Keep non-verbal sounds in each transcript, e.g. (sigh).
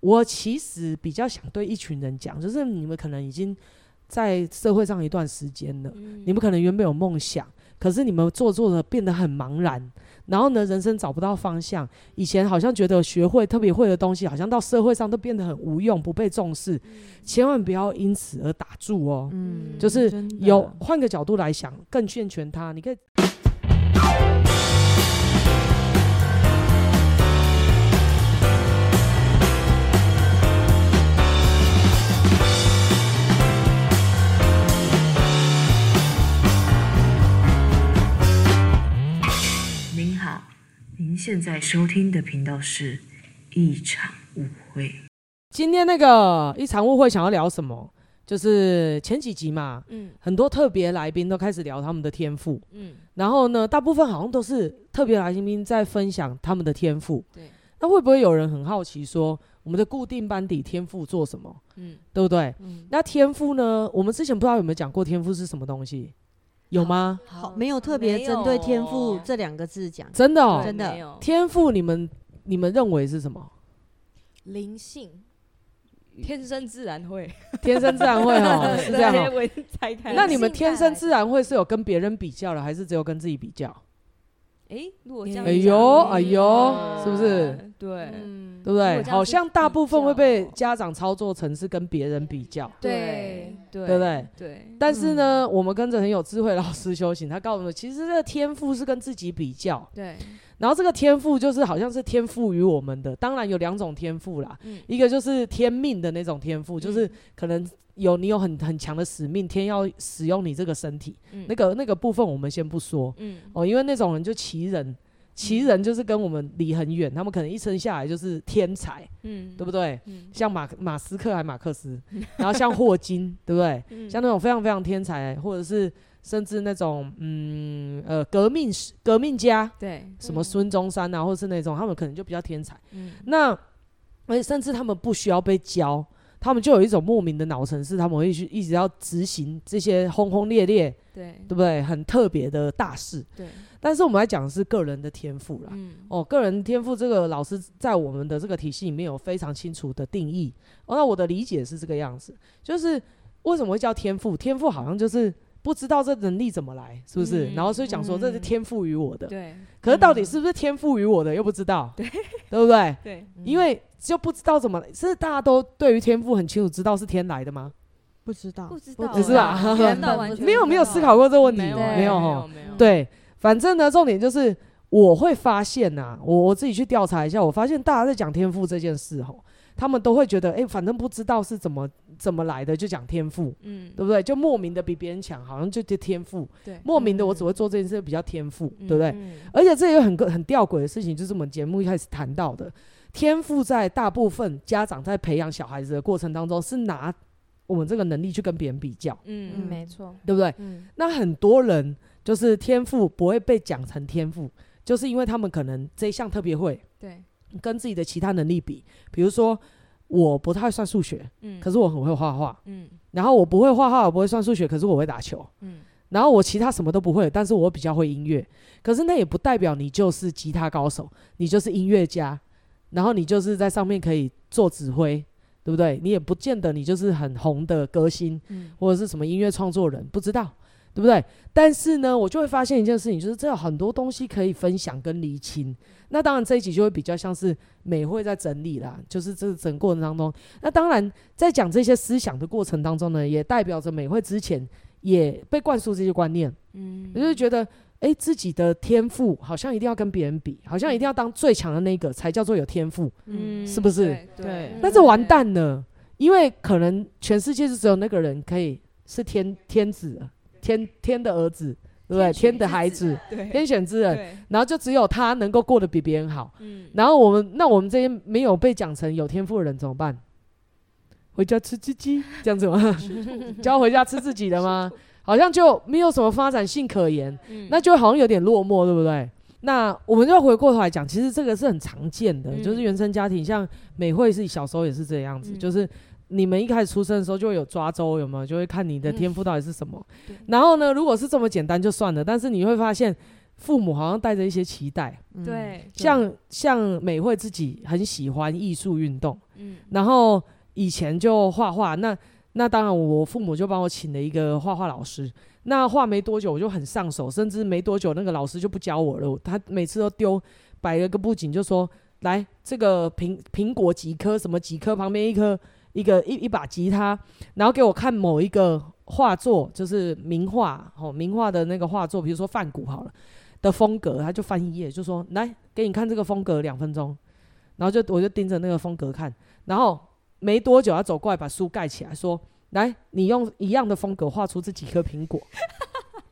我其实比较想对一群人讲，就是你们可能已经在社会上一段时间了，嗯、你们可能原本有梦想，可是你们做做的变得很茫然，然后呢，人生找不到方向。以前好像觉得学会特别会的东西，好像到社会上都变得很无用，不被重视。嗯、千万不要因此而打住哦。嗯，就是有换个角度来想，更健全他。你可以。现在收听的频道是一场误会。今天那个一场误会想要聊什么？就是前几集嘛，嗯，很多特别来宾都开始聊他们的天赋，嗯，然后呢，大部分好像都是特别来宾在分享他们的天赋，对。那会不会有人很好奇说，我们的固定班底天赋做什么？嗯，对不对？嗯，那天赋呢？我们之前不知道有没有讲过天赋是什么东西？有吗？好，没有特别针对“天赋”这两个字讲。真的哦，真的。天赋，你们你们认为是什么？灵性，天生自然会，天生自然会哦，(laughs) 是这样哦。拆开。那你们天生自然会是有跟别人比较了，还是只有跟自己比较？哎，如果这样，哎呦，哎呦，是不是？对。对不对？好像大部分会被家长操作成是跟别人比较，对对，对不对？对。但是呢，嗯、我们跟着很有智慧老师修行，他告诉我们，其实这个天赋是跟自己比较。对。然后这个天赋就是好像是天赋于我们的，当然有两种天赋啦，嗯、一个就是天命的那种天赋，嗯、就是可能有你有很很强的使命，天要使用你这个身体，嗯、那个那个部分我们先不说，嗯、哦，因为那种人就奇人。奇人就是跟我们离很远，他们可能一生下来就是天才，嗯，对不对？嗯，像马马斯克还马克思，然后像霍金，对不对？(laughs) 嗯，像那种非常非常天才，或者是甚至那种嗯呃革命革命家，对，什么孙中山啊，或者是那种他们可能就比较天才，嗯，那而且甚至他们不需要被教，他们就有一种莫名的脑程式，他们会去一直要执行这些轰轰烈烈，对，对不对？很特别的大事，对。但是我们来讲的是个人的天赋啦，嗯、哦，个人天赋这个老师在我们的这个体系里面有非常清楚的定义。哦，那我的理解是这个样子，就是为什么会叫天赋？天赋好像就是不知道这能力怎么来，是不是？嗯、然后所以讲说这是天赋于我的，对、嗯。可是到底是不是天赋于我的又不知道，对，对不对？(laughs) 对，因为就不知道怎么来，是大家都对于天赋很清楚，知道是天来的吗？不知道，不知道，不是吧？没有没有思考过这个问题，没有没有，对。反正呢，重点就是我会发现呐、啊，我我自己去调查一下，我发现大家在讲天赋这件事吼，他们都会觉得，哎、欸，反正不知道是怎么怎么来的，就讲天赋，嗯，对不对？就莫名的比别人强，好像就就天赋，对，莫名的我只会做这件事比较天赋，嗯、对不对？嗯、而且这有很个很吊诡的事情，就是我们节目一开始谈到的，天赋在大部分家长在培养小孩子的过程当中，是拿我们这个能力去跟别人比较，嗯嗯，没错，对不对？嗯，那很多人。就是天赋不会被讲成天赋，就是因为他们可能这一项特别会，对，跟自己的其他能力比，比如说我不太算数学，嗯，可是我很会画画，嗯，然后我不会画画，我不会算数学，可是我会打球，嗯，然后我其他什么都不会，但是我比较会音乐，可是那也不代表你就是吉他高手，你就是音乐家，然后你就是在上面可以做指挥，对不对？你也不见得你就是很红的歌星，嗯，或者是什么音乐创作人，不知道。对不对？但是呢，我就会发现一件事情，就是这有很多东西可以分享跟厘清。那当然这一集就会比较像是美会在整理啦，就是这整个过程当中。那当然在讲这些思想的过程当中呢，也代表着美会之前也被灌输这些观念。嗯，我就是觉得哎，自己的天赋好像一定要跟别人比，好像一定要当最强的那个才叫做有天赋。嗯，是不是？对。对，那这完蛋了，因为可能全世界就只有那个人可以是天天子。天天的儿子，对不对？天的孩子，天选之人，然后就只有他能够过得比别人好。嗯，然后我们那我们这些没有被讲成有天赋的人怎么办？回家吃鸡鸡这样子吗？(laughs) 就要回家吃自己的吗？好像就没有什么发展性可言，那就好像有点落寞，对不对？那我们就要回过头来讲，其实这个是很常见的，就是原生家庭，像美惠是小时候也是这样子，就是。你们一开始出生的时候就会有抓周，有没有？就会看你的天赋到底是什么。嗯、然后呢，如果是这么简单就算了，但是你会发现，父母好像带着一些期待，嗯、对，像像美惠自己很喜欢艺术运动，嗯，然后以前就画画，那那当然我父母就帮我请了一个画画老师，那画没多久我就很上手，甚至没多久那个老师就不教我了，他每次都丢摆了个布景，就说来这个苹苹果几颗，什么几颗旁边一颗一个一一把吉他，然后给我看某一个画作，就是名画哦，名画的那个画作，比如说梵谷好了。的风格，他就翻一页，就说：“来，给你看这个风格两分钟。”然后就我就盯着那个风格看，然后没多久，他走过来把书盖起来，说：“来，你用一样的风格画出这几颗苹果，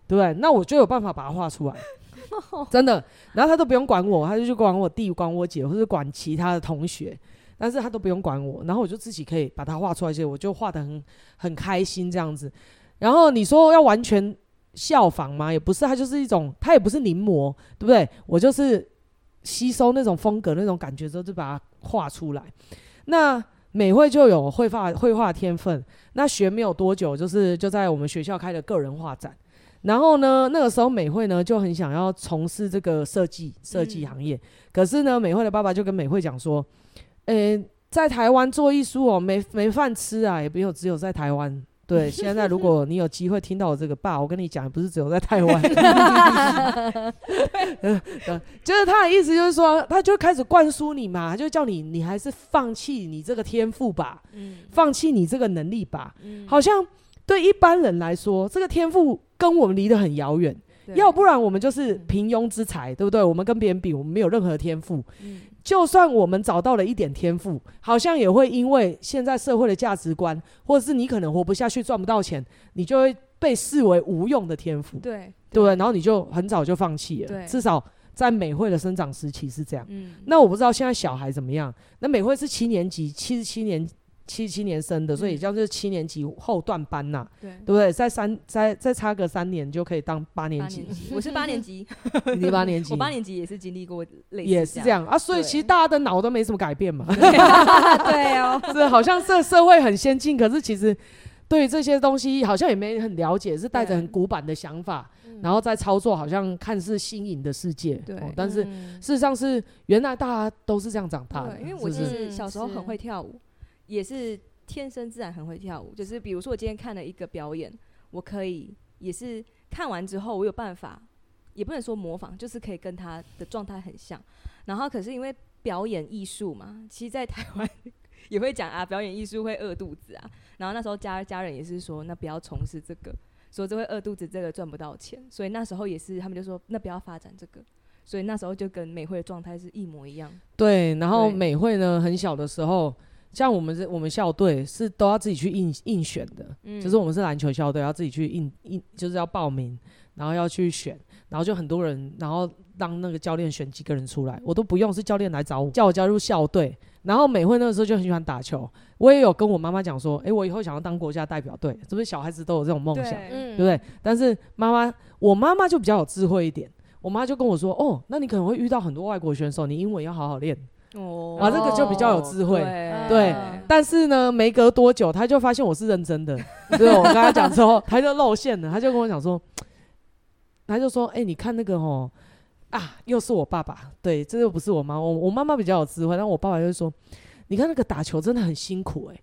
对 (laughs) 不对？那我就有办法把它画出来，(laughs) 真的。然后他都不用管我，他就去管我弟、管我姐，或者管其他的同学，但是他都不用管我，然后我就自己可以把它画出来，些我就画得很很开心这样子。然后你说要完全。效仿吗？也不是，它就是一种，它也不是临摹，对不对？我就是吸收那种风格、那种感觉之后，就把它画出来。那美惠就有绘画绘画天分，那学没有多久，就是就在我们学校开了个人画展。然后呢，那个时候美惠呢就很想要从事这个设计设计行业，可是呢，美惠的爸爸就跟美惠讲说：“诶、欸，在台湾做艺术哦，没没饭吃啊，也没有只有在台湾。”对，现在如果你有机会听到我这个爸，我跟你讲，不是只有在台湾，(laughs) 就是他的意思，就是说，他就开始灌输你嘛，他就叫你，你还是放弃你这个天赋吧，嗯、放弃你这个能力吧，嗯、好像对一般人来说，这个天赋跟我们离得很遥远，要不然我们就是平庸之才，对不对？我们跟别人比，我们没有任何天赋。嗯就算我们找到了一点天赋，好像也会因为现在社会的价值观，或者是你可能活不下去、赚不到钱，你就会被视为无用的天赋。对，对，然后你就很早就放弃了。对，至少在美惠的生长时期是这样。嗯，那我不知道现在小孩怎么样。那美惠是七年级，七十七年。七七年生的，所以也就是七年级后段班呐，对，对不对？再三再再差个三年就可以当八年级。我是八年级，(laughs) 你八年级，我八年级也是经历过类似，也是这样啊。所以其实大家的脑都没什么改变嘛。(laughs) 对哦，(laughs) 是好像这社会很先进，可是其实对于这些东西好像也没很了解，是带着很古板的想法，然后再操作，好像看似新颖的世界。对，但是事实上是原来大家都是这样长大的。因为我其实小时候很会跳舞。也是天生自然很会跳舞，就是比如说我今天看了一个表演，我可以也是看完之后，我有办法，也不能说模仿，就是可以跟他的状态很像。然后可是因为表演艺术嘛，其实，在台湾 (laughs) 也会讲啊，表演艺术会饿肚子啊。然后那时候家家人也是说，那不要从事这个，说这会饿肚子，这个赚不到钱。所以那时候也是他们就说，那不要发展这个。所以那时候就跟美惠的状态是一模一样。对，然后美惠呢，很小的时候。像我们这我们校队是都要自己去应应选的，嗯、就是我们是篮球校队，要自己去应应，就是要报名，然后要去选，然后就很多人，然后让那个教练选几个人出来，我都不用，是教练来找我，叫我加入校队。然后美惠那个时候就很喜欢打球，我也有跟我妈妈讲说，诶、欸，我以后想要当国家代表队，是不是小孩子都有这种梦想，对，对不对？但是妈妈，我妈妈就比较有智慧一点，我妈就跟我说，哦，那你可能会遇到很多外国选手，你英文要好好练。哦，啊，这个就比较有智慧，对，对。但是呢，没隔多久，他就发现我是认真的。(laughs) 对，我跟他讲之后，(laughs) 他就露馅了，他就跟我讲说，他就说，哎、欸，你看那个哦，啊，又是我爸爸，对，这又不是我妈，我我妈妈比较有智慧，但我爸爸就说，你看那个打球真的很辛苦、欸，哎。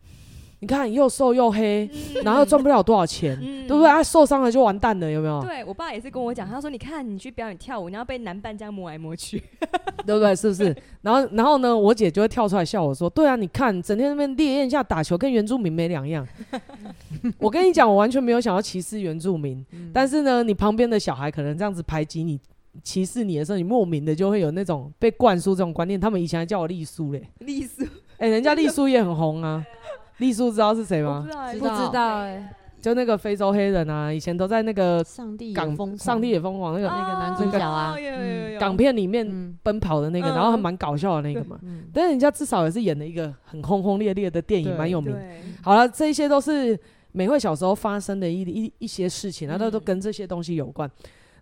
你看又瘦又黑，嗯、然后赚不了多少钱，嗯、对不对？他、啊、受伤了就完蛋了，有没有？对，我爸也是跟我讲，他说：“你看你去表演跳舞，你要被男伴这样摸来摸去，(laughs) 对不对？是不是？”然后，然后呢，我姐就会跳出来笑我说：“对啊，你看整天那边烈焰下打球，跟原住民没两样。(laughs) ”我跟你讲，我完全没有想要歧视原住民，嗯、但是呢，你旁边的小孩可能这样子排挤你、歧视你的时候，你莫名的就会有那种被灌输这种观念。他们以前还叫我丽叔嘞，丽叔，哎，人家丽叔也很红啊。(laughs) 丽叔知道是谁吗？不知道哎，就那个非洲黑人啊，以前都在那个上帝港风，上帝也疯狂那个那个男主角啊，港片里面奔跑的那个，然后还蛮搞笑的那个嘛。但是人家至少也是演了一个很轰轰烈烈的电影，蛮有名。好了，这些都是美惠小时候发生的一一一些事情，然后都跟这些东西有关。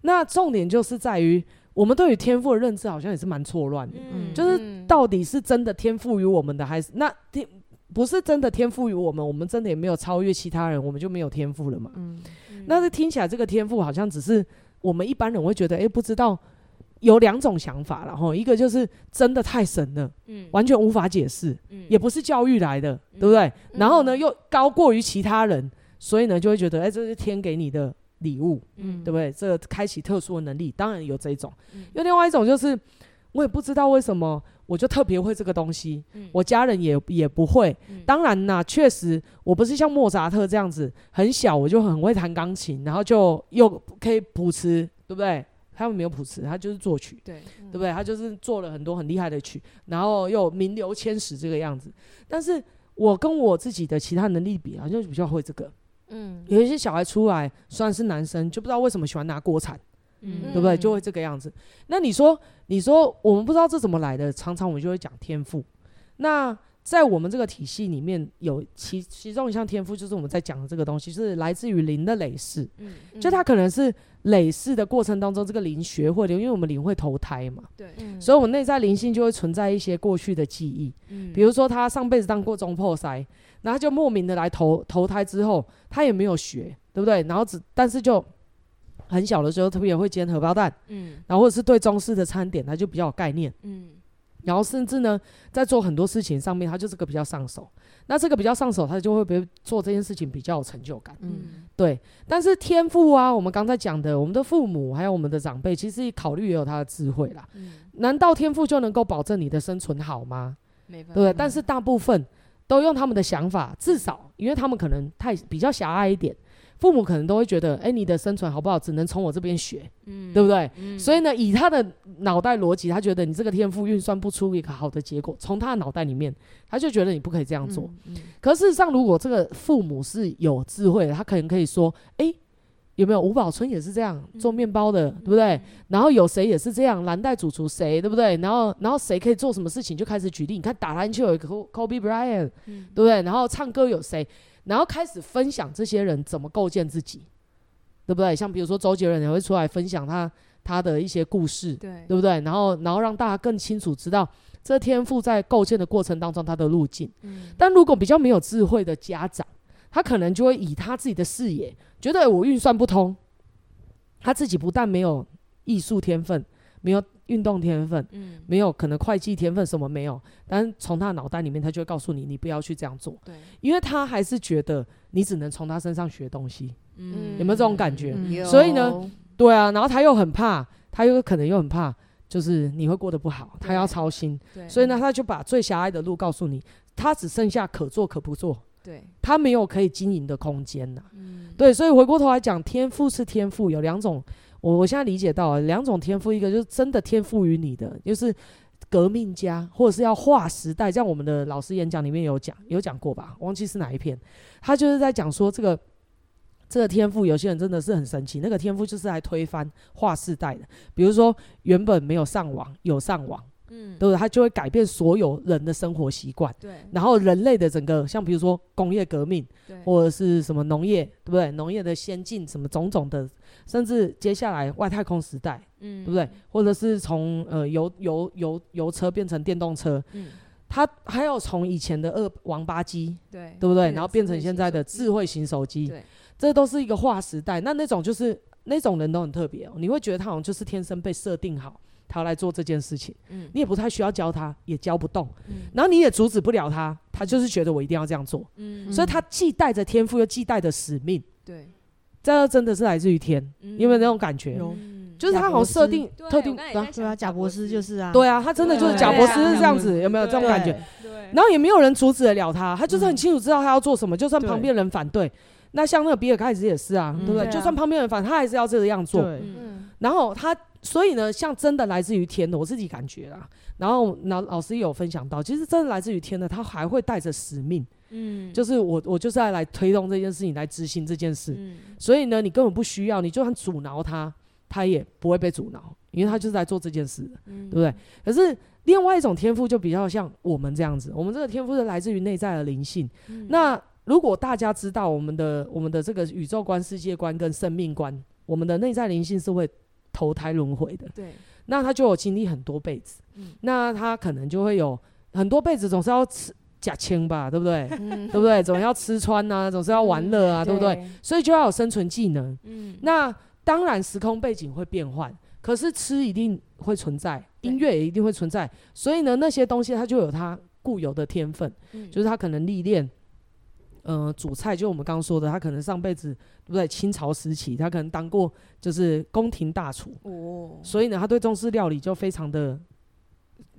那重点就是在于，我们对于天赋的认知好像也是蛮错乱的，就是到底是真的天赋于我们的，还是那天？不是真的天赋于我们，我们真的也没有超越其他人，我们就没有天赋了嘛？嗯，那是听起来这个天赋好像只是我们一般人会觉得，哎、欸，不知道有两种想法，然后一个就是真的太神了，嗯，完全无法解释，嗯，也不是教育来的，对不对？嗯、然后呢，又高过于其他人，所以呢，就会觉得，哎、欸，这是天给你的礼物，嗯，对不对？这个开启特殊的能力，当然有这种。有、嗯、另外一种就是，我也不知道为什么，我就特别会这个东西，嗯、我家人也也不会。嗯、当然啦，确实，我不是像莫扎特这样子，很小我就很会弹钢琴，然后就又可以谱词，对不对？他们没有谱词，他就是作曲，对，对不对？他就是做了很多很厉害的曲，然后又名留千史这个样子。但是我跟我自己的其他能力比，好像就比较会这个。嗯，有一些小孩出来，虽然是男生，就不知道为什么喜欢拿锅铲，嗯，对不对？就会这个样子。那你说，你说我们不知道这怎么来的，常常我们就会讲天赋。那在我们这个体系里面有其其中一项天赋，就是我们在讲的这个东西，是来自于灵的累世。嗯，就它可能是累世的过程当中，这个灵学会的，因为我们灵会投胎嘛。对，所以我们内在灵性就会存在一些过去的记忆。嗯，比如说他上辈子当过中破塞，然后就莫名的来投投胎之后，他也没有学，对不对？然后只但是就很小的时候特别会煎荷包蛋。嗯，然后或者是对中式的餐点，他就比较有概念。嗯。然后甚至呢，在做很多事情上面，他就是个比较上手。那这个比较上手，他就会比做这件事情比较有成就感。嗯，对。但是天赋啊，我们刚才讲的，我们的父母还有我们的长辈，其实考虑也有他的智慧啦。嗯。难道天赋就能够保证你的生存好吗？没办法。对。但是大部分都用他们的想法，至少因为他们可能太比较狭隘一点。父母可能都会觉得，哎、欸，你的生存好不好，只能从我这边学，嗯，对不对？嗯、所以呢，以他的脑袋逻辑，他觉得你这个天赋运算不出一个好的结果。从他的脑袋里面，他就觉得你不可以这样做。嗯嗯、可事实上，如果这个父母是有智慧的，他可能可以说，哎、欸，有没有吴宝春也是这样做面包的，嗯、对不对？然后有谁也是这样，蓝带主厨谁，对不对？然后，然后谁可以做什么事情，就开始举例。你看打篮球有一个 Kobe Bryant，嗯、对不对？然后唱歌有谁？然后开始分享这些人怎么构建自己，对不对？像比如说周杰伦也会出来分享他他的一些故事，对，对不对？然后然后让大家更清楚知道这天赋在构建的过程当中他的路径。嗯，但如果比较没有智慧的家长，他可能就会以他自己的视野，觉得我运算不通，他自己不但没有艺术天分，没有。运动天分，嗯，没有可能会计天分什么没有，但是从他脑袋里面，他就会告诉你，你不要去这样做，对，因为他还是觉得你只能从他身上学东西，嗯，有没有这种感觉？嗯、所以呢，对啊，然后他又很怕，他又可能又很怕，就是你会过得不好，他要操心，对，所以呢，他就把最狭隘的路告诉你，他只剩下可做可不做，对，他没有可以经营的空间呐，嗯，对，所以回过头来讲，天赋是天赋，有两种。我我现在理解到两种天赋，一个就是真的天赋于你的，就是革命家，或者是要划时代。像我们的老师演讲里面有讲，有讲过吧？忘记是哪一篇，他就是在讲说这个这个天赋，有些人真的是很神奇。那个天赋就是来推翻划时代的，比如说原本没有上网，有上网。嗯，对不对？它就会改变所有人的生活习惯。对，然后人类的整个，像比如说工业革命，对，或者是什么农业，对不对？农业的先进，什么种种的，甚至接下来外太空时代，嗯，对不对？或者是从呃油油油油车变成电动车，嗯，它还有从以前的二王八机，对，对不对？然后变成现在的智慧型手机，对，这都是一个划时代。那那种就是那种人都很特别哦，你会觉得他好像就是天生被设定好。他来做这件事情，嗯，你也不太需要教他，也教不动，嗯，然后你也阻止不了他，他就是觉得我一定要这样做，嗯，所以他既带着天赋，又既带着使命，对，这真的是来自于天，有没有那种感觉？就是他好像设定特定，对啊，贾博斯就是啊，对啊，他真的就是贾博士是这样子，有没有？这种感觉？对，然后也没有人阻止得了他，他就是很清楚知道他要做什么，就算旁边人反对，那像那个比尔盖茨也是啊，对不对？就算旁边人反对，他还是要这个样做，嗯，然后他。所以呢，像真的来自于天的，我自己感觉啦。然后老老师也有分享到，其实真的来自于天的，他还会带着使命，嗯，就是我我就是要来推动这件事情，来执行这件事。嗯，所以呢，你根本不需要，你就算阻挠他，他也不会被阻挠，因为他就是在做这件事的，嗯，对不对？可是另外一种天赋就比较像我们这样子，我们这个天赋是来自于内在的灵性。嗯，那如果大家知道我们的我们的这个宇宙观、世界观跟生命观，我们的内在灵性是会。投胎轮回的，对，那他就有经历很多辈子，嗯，那他可能就会有很多辈子，总是要吃假清吧，对不对？嗯，对不对？总要吃穿呐，(laughs) 总是要玩乐啊，对不对？所以就要有生存技能，嗯，那当然时空背景会变换，可是吃一定会存在，音乐也一定会存在，所以呢，那些东西它就有它固有的天分，嗯、就是他可能历练，呃，主菜，就我们刚刚说的，他可能上辈子对不对？清朝时期，他可能当过就是宫廷大厨，哦，所以呢，他对中式料理就非常的。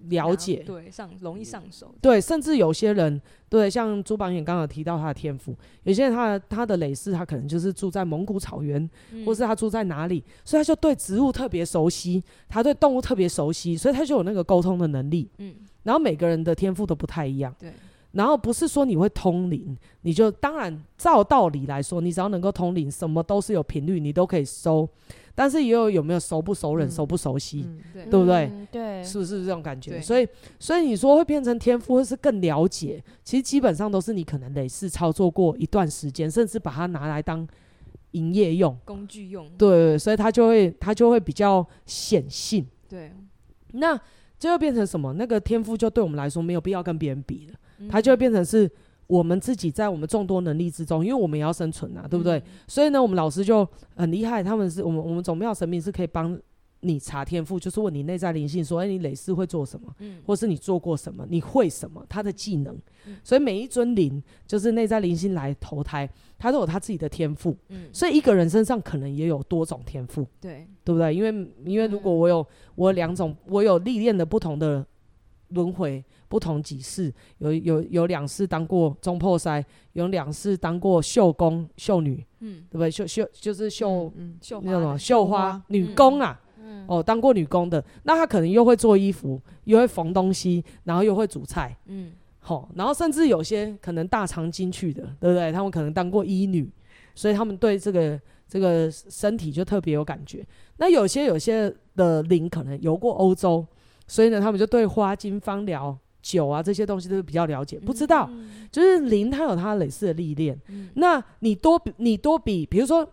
了解，对，上容易上手。对，甚至有些人，对，像朱榜眼刚刚有提到他的天赋，有些人他的他的累世，他可能就是住在蒙古草原，嗯、或是他住在哪里，所以他就对植物特别熟悉，他对动物特别熟悉，所以他就有那个沟通的能力。嗯，然后每个人的天赋都不太一样。对，然后不是说你会通灵，你就当然照道理来说，你只要能够通灵，什么都是有频率，你都可以收。但是也有有没有熟不熟人，嗯、熟不熟悉，嗯、对，对不对？嗯、对，是不是这种感觉？所以，所以你说会变成天赋，或是更了解，其实基本上都是你可能累是操作过一段时间，甚至把它拿来当营业用、工具用。对，所以它就会它就会比较显性。对，那就会变成什么？那个天赋就对我们来说没有必要跟别人比了，嗯、它就会变成是。我们自己在我们众多能力之中，因为我们也要生存啊，对不对？嗯、所以呢，我们老师就很厉害，他们是我们我们总庙神明是可以帮你查天赋，就是问你内在灵性，说哎，你累世会做什么，嗯、或是你做过什么，你会什么，他的技能。嗯、所以每一尊灵就是内在灵性来投胎，他都有他自己的天赋。嗯、所以一个人身上可能也有多种天赋，对，对不对？因为因为如果我有我两种，我有历练的不同的轮回。不同几世，有有有两世当过中破塞，有两世当过绣工、绣女，嗯，对不对？秀秀就是秀，嗯，绣那种绣花女工啊，嗯，哦，当过女工的，那她可能又会做衣服，又会缝东西，然后又会煮菜，嗯，好，然后甚至有些可能大肠经去的，对不对？他们可能当过医女，所以他们对这个这个身体就特别有感觉。那有些有些的灵可能游过欧洲，所以呢，他们就对花精芳疗。酒啊，这些东西都是比较了解，不知道，嗯、就是零他有他类似的历练。嗯、那你多比，你多比，比如说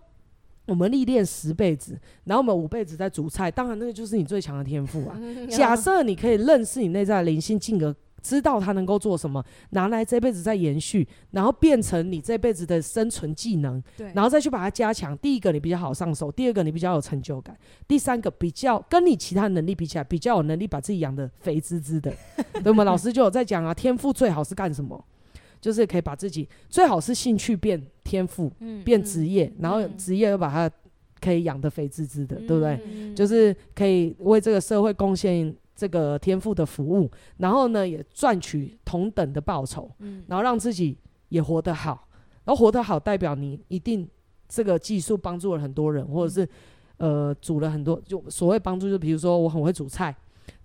我们历练十辈子，然后我们五辈子在煮菜，当然那个就是你最强的天赋啊。嗯、(laughs) 假设你可以认识你内在的灵性，进而。知道他能够做什么，拿来这辈子再延续，然后变成你这辈子的生存技能，对，然后再去把它加强。第一个你比较好上手，第二个你比较有成就感，第三个比较跟你其他能力比起来，比较有能力把自己养得肥滋滋的。(laughs) 那么老师就有在讲啊，天赋最好是干什么？就是可以把自己最好是兴趣变天赋，嗯、变职业，嗯、然后职业又把它可以养得肥滋滋的，嗯、对不对？嗯、就是可以为这个社会贡献。这个天赋的服务，然后呢，也赚取同等的报酬，嗯，然后让自己也活得好，然后活得好代表你一定这个技术帮助了很多人，或者是呃煮了很多，就所谓帮助，就比如说我很会煮菜，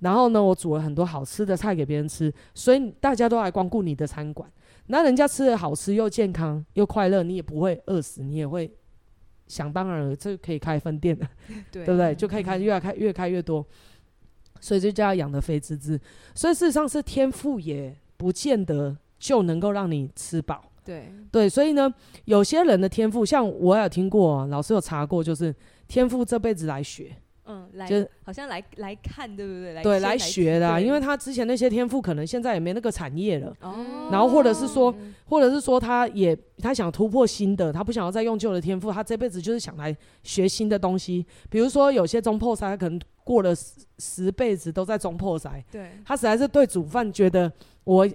然后呢，我煮了很多好吃的菜给别人吃，所以大家都来光顾你的餐馆，那人家吃的好吃又健康又快乐，你也不会饿死，你也会想当然了，这可以开分店的，(laughs) 对，对不对？就可以开越开越开越多。所以就叫他养的肥滋滋，所以事实上是天赋也不见得就能够让你吃饱。对对，所以呢，有些人的天赋，像我有听过，老师有查过，就是天赋这辈子来学。嗯，来，就好像来来看，对不对？来对，来学的，因为他之前那些天赋可能现在也没那个产业了。哦。然后或者是说，或者是说，他也他想突破新的，他不想要再用旧的天赋，他这辈子就是想来学新的东西。比如说，有些中破塞，他可能过了十十辈子都在装破塞。对。他实在是对煮饭觉得我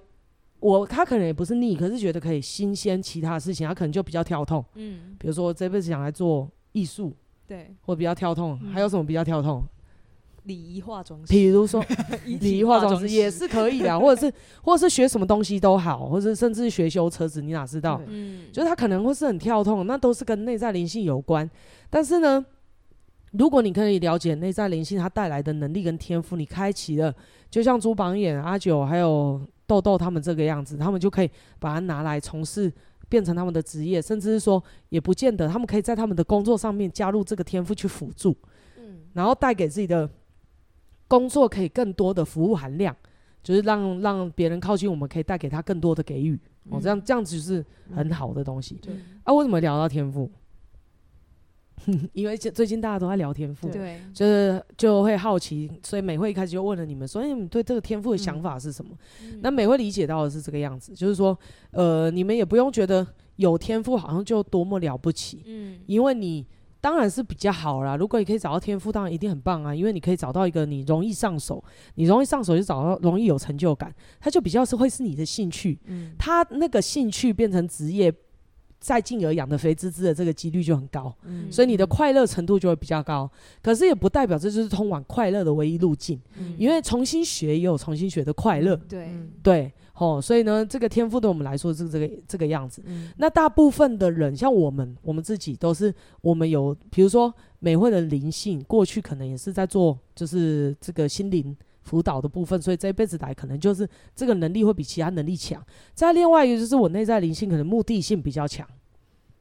我他可能也不是腻，可是觉得可以新鲜其他的事情，他可能就比较跳痛。嗯。比如说，这辈子想来做艺术。对，或比较跳痛，嗯、还有什么比较跳痛？礼仪化妆师，比如说 (laughs) 礼仪化妆师也是可以的，或者是或者是学什么东西都好，或者甚至学修车子，你哪知道？嗯，就是他可能会是很跳痛，那都是跟内在灵性有关。但是呢，如果你可以了解内在灵性它带来的能力跟天赋，你开启了，就像朱榜眼、阿九还有豆豆他们这个样子，他们就可以把它拿来从事。变成他们的职业，甚至是说，也不见得他们可以在他们的工作上面加入这个天赋去辅助，嗯，然后带给自己的工作可以更多的服务含量，就是让让别人靠近我们，可以带给他更多的给予，嗯、哦，这样这样子是很好的东西。对、嗯，啊，为什么聊到天赋？(laughs) 因为最近大家都在聊天赋，对，就是就会好奇，所以美惠一开始就问了你们，所以你们对这个天赋的想法是什么？嗯、那美惠理解到的是这个样子，就是说，呃，你们也不用觉得有天赋好像就多么了不起，嗯，因为你当然是比较好啦。如果你可以找到天赋，当然一定很棒啊，因为你可以找到一个你容易上手，你容易上手就找到容易有成就感，它就比较是会是你的兴趣。嗯，它那个兴趣变成职业。再进而养的肥滋滋的这个几率就很高，嗯、所以你的快乐程度就会比较高。可是也不代表这就是通往快乐的唯一路径，嗯、因为重新学也有重新学的快乐。对对，吼，所以呢，这个天赋对我们来说是这个这个样子。嗯、那大部分的人，像我们，我们自己都是，我们有，比如说美惠的灵性，过去可能也是在做，就是这个心灵。辅导的部分，所以这一辈子来可能就是这个能力会比其他能力强。再另外一个就是我内在灵性可能目的性比较强，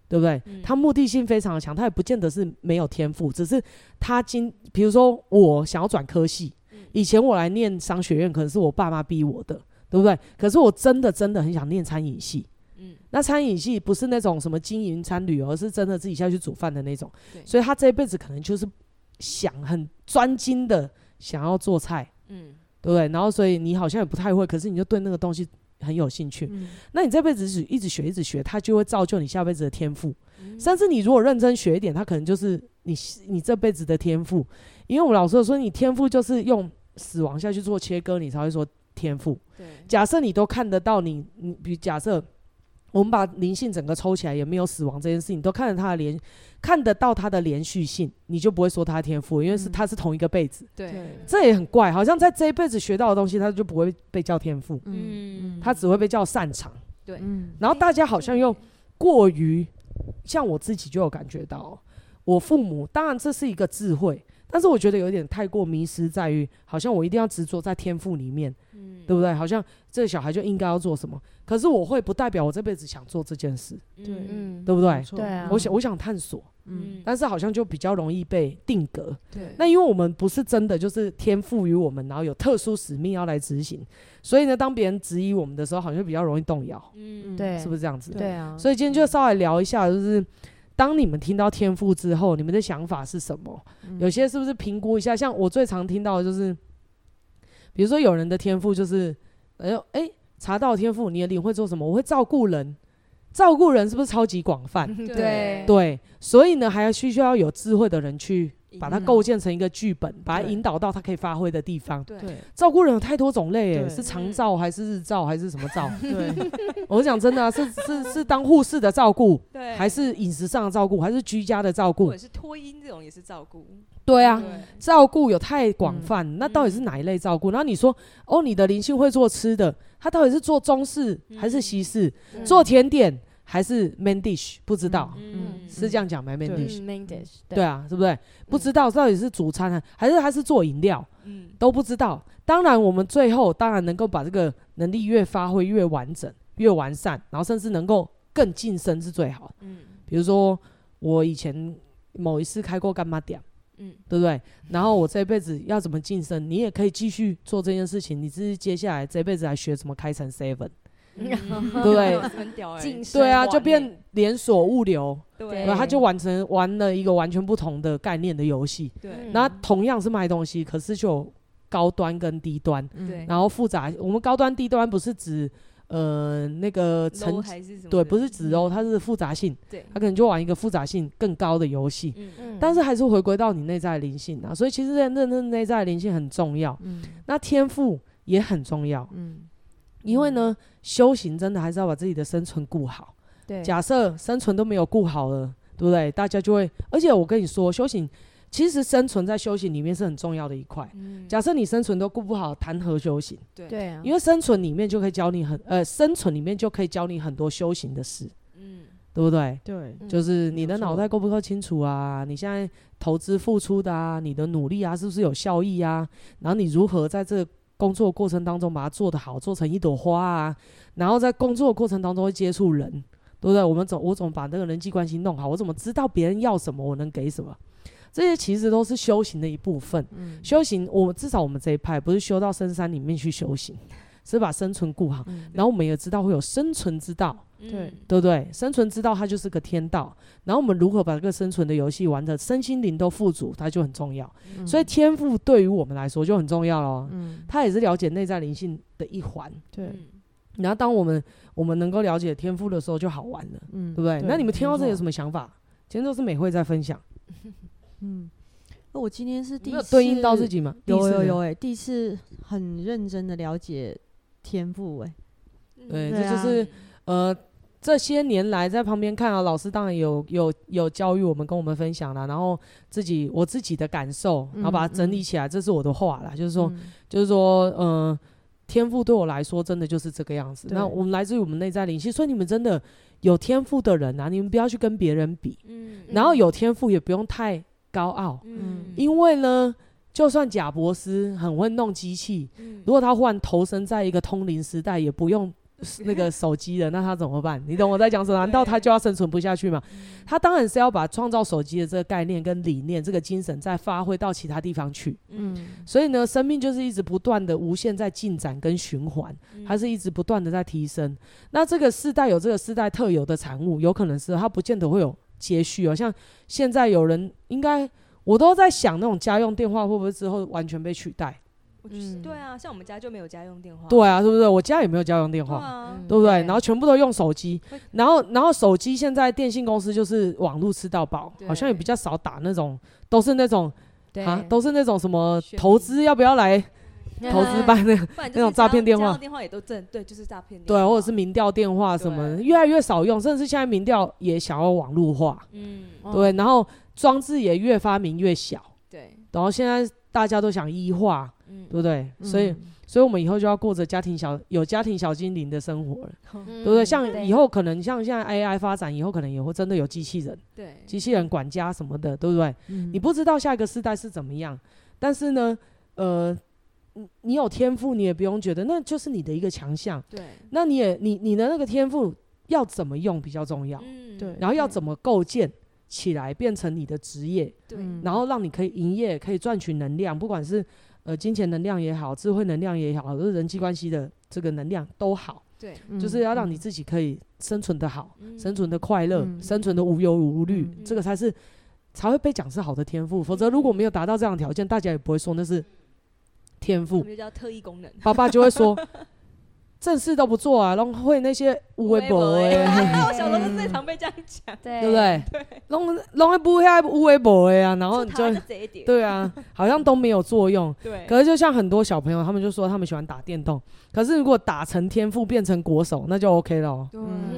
对不对？嗯、他目的性非常的强，他也不见得是没有天赋，只是他今比如说我想要转科系，以前我来念商学院可能是我爸妈逼我的，对不对？可是我真的真的很想念餐饮系，嗯，那餐饮系不是那种什么经营餐旅，而是真的自己下去煮饭的那种，所以他这一辈子可能就是想很专精的想要做菜。嗯，对不对？然后所以你好像也不太会，可是你就对那个东西很有兴趣。嗯，那你这辈子只一直学，一直学，它就会造就你下辈子的天赋。嗯，甚至你如果认真学一点，它可能就是你你这辈子的天赋。因为我们老师有说，你天赋就是用死亡下去做切割，你才会说天赋。对，假设你都看得到你，你比如假设。我们把灵性整个抽起来，也没有死亡这件事情，都看着它的连，看得到它的连续性，你就不会说它天赋，因为是它是同一个辈子。对、嗯，这也很怪，好像在这一辈子学到的东西，它就不会被叫天赋，嗯，它只会被叫擅长。对，然后大家好像又过于，像我自己就有感觉到，我父母当然这是一个智慧，但是我觉得有点太过迷失在于，好像我一定要执着在天赋里面。对不对？好像这个小孩就应该要做什么，可是我会不代表我这辈子想做这件事，对，嗯对不对？对啊，我想我想探索，嗯，但是好像就比较容易被定格，对。那因为我们不是真的就是天赋于我们，然后有特殊使命要来执行，所以呢，当别人质疑我们的时候，好像比较容易动摇，嗯，对，是不是这样子？对啊。所以今天就稍微聊一下，就是当你们听到天赋之后，你们的想法是什么？有些是不是评估一下？像我最常听到的就是。比如说，有人的天赋就是，哎呦，哎，查到天赋，你的领会做什么？我会照顾人，照顾人是不是超级广泛？(laughs) 对对，所以呢，还要需要有智慧的人去。把它构建成一个剧本，把它引导到它可以发挥的地方。对，照顾人有太多种类，诶，是长照还是日照还是什么照？(laughs) 对，(laughs) 我讲真的啊，是是是当护士的照顾，对，还是饮食上的照顾，还是居家的照顾？或者是托婴这种也是照顾？对啊，照顾有太广泛，那到底是哪一类照顾？然后你说，哦，你的灵性会做吃的，他到底是做中式还是西式？做甜点？还是 main dish 不知道，嗯，是这样讲吗？main dish，main dish，对啊，是不对？不知道到底是主餐还是还是做饮料，嗯，都不知道。当然，我们最后当然能够把这个能力越发挥越完整、越完善，然后甚至能够更晋升是最好。嗯，比如说我以前某一次开过干妈店，嗯，对不对？然后我这辈子要怎么晋升？你也可以继续做这件事情。你只是接下来这辈子来学怎么开成 seven。对。(laughs) 不对？对啊，就变连锁物流，对，然后他就完成玩了一个完全不同的概念的游戏。对，那同样是卖东西，可是就有高端跟低端，对，然后复杂。我们高端低端不是指呃那个层，对，不是指哦，它是复杂性，对，他可能就玩一个复杂性更高的游戏。嗯，但是还是回归到你内在灵性啊，所以其实认认内在灵性很重要。嗯，那天赋也很重要。嗯。因为呢，修行真的还是要把自己的生存顾好。对，假设生存都没有顾好了，对不对？大家就会，而且我跟你说，修行其实生存在修行里面是很重要的一块。嗯，假设你生存都顾不好，谈何修行？对对啊，因为生存里面就可以教你很呃，生存里面就可以教你很多修行的事。嗯，对不对？对，就是你的脑袋够不够清楚啊？你现在投资付出的啊，你的努力啊，是不是有效益啊？然后你如何在这个工作过程当中把它做得好，做成一朵花啊，然后在工作过程当中会接触人，对不对？我们怎我怎么把那个人际关系弄好？我怎么知道别人要什么，我能给什么？这些其实都是修行的一部分。嗯、修行，我至少我们这一派不是修到深山里面去修行。是把生存顾好，嗯、然后我们也知道会有生存之道，对、嗯、对不对？生存之道它就是个天道，然后我们如何把这个生存的游戏玩的身心灵都富足，它就很重要。嗯、所以天赋对于我们来说就很重要了。嗯，它也是了解内在灵性的一环。对，然后当我们我们能够了解天赋的时候，就好玩了。嗯，对不对？对，那你们听到这有什么想法？今天都是美惠在分享。嗯，那我今天是第一次对应到自己吗？有有有哎、欸，第一次很认真的了解天赋哎、欸，对，这就是呃。这些年来在旁边看啊，老师当然有有有教育我们，跟我们分享了，然后自己我自己的感受，然后把它整理起来，嗯、这是我的话啦，就是说，嗯、就是说，嗯、呃，天赋对我来说真的就是这个样子。那我们来自于我们内在灵性，所以你们真的有天赋的人啊，你们不要去跟别人比，嗯，然后有天赋也不用太高傲，嗯，因为呢，就算贾博斯很会弄机器，嗯、如果他忽然投身在一个通灵时代，也不用。那个手机了，那他怎么办？(laughs) 你懂我在讲什么？难道他就要生存不下去吗？他当然是要把创造手机的这个概念跟理念、这个精神再发挥到其他地方去。嗯，所以呢，生命就是一直不断的无限在进展跟循环，还是一直不断的在提升。那这个世代有这个世代特有的产物，有可能是它不见得会有接续哦。像现在有人应该，我都在想那种家用电话会不会之后完全被取代？嗯，对啊，像我们家就没有家用电话。对啊，是不是？我家也没有家用电话，对，啊、对不对？然后全部都用手机，然后然后手机现在电信公司就是网络吃到饱，好像也比较少打那种，都是那种啊，都是那种什么投资要不要来 (laughs) 投资办那 (laughs) 那种诈骗电话？电话也都正对，就是诈骗。对，或者是民调电话什么，越来越少用，甚至是现在民调也想要网络化，嗯，对，然后装置也越发明越小，对，然后现在大家都想医化。嗯、对不对？嗯、所以，所以我们以后就要过着家庭小有家庭小精灵的生活了，嗯、(laughs) 对不对？像以后可能像现在 AI 发展，以后可能也会真的有机器人，对，机器人管家什么的，对不对？嗯、你不知道下一个世代是怎么样，但是呢，呃，你有天赋，你也不用觉得那就是你的一个强项，对。那你也你你的那个天赋要怎么用比较重要，嗯、对。然后要怎么构建起来变成你的职业，对。然后让你可以营业，可以赚取能量，不管是。呃，金钱能量也好，智慧能量也好，或者人际关系的这个能量都好，对，就是要让你自己可以生存的好，嗯、生存的快乐，嗯、生存的无忧无虑，嗯、这个才是才会被讲是好的天赋。嗯、否则如果没有达到这样的条件，大家也不会说那是天赋，叫特异功能。爸爸就会说。(laughs) 正事都不做啊，然后会那些乌龟博哎，(laughs) 我小时候最常被这样讲，对不对？拢拢会不下乌微博哎啊，然后你就对啊，好像都没有作用。(laughs) 对，可是就像很多小朋友，他们就说他们喜欢打电动，可是如果打成天赋变成国手，那就 OK 了，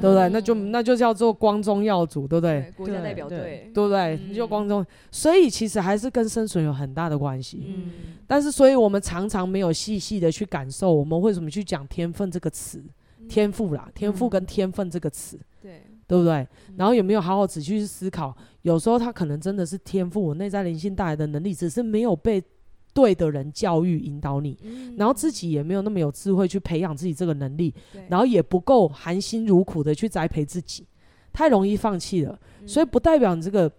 对不对？那就那就叫做光宗耀祖，对不对？国家代表队，对不对？你就光宗，所以其实还是跟生存有很大的关系。嗯，但是所以我们常常没有细细的去感受，我们为什么去讲天分？这个词，天赋啦，天赋跟天分这个词，对，对不对？然后有没有好好仔细去思考？有时候他可能真的是天赋，我内在灵性带来的能力，只是没有被对的人教育引导你，然后自己也没有那么有智慧去培养自己这个能力，然后也不够含辛茹苦的去栽培自己，太容易放弃了。所以不代表你这个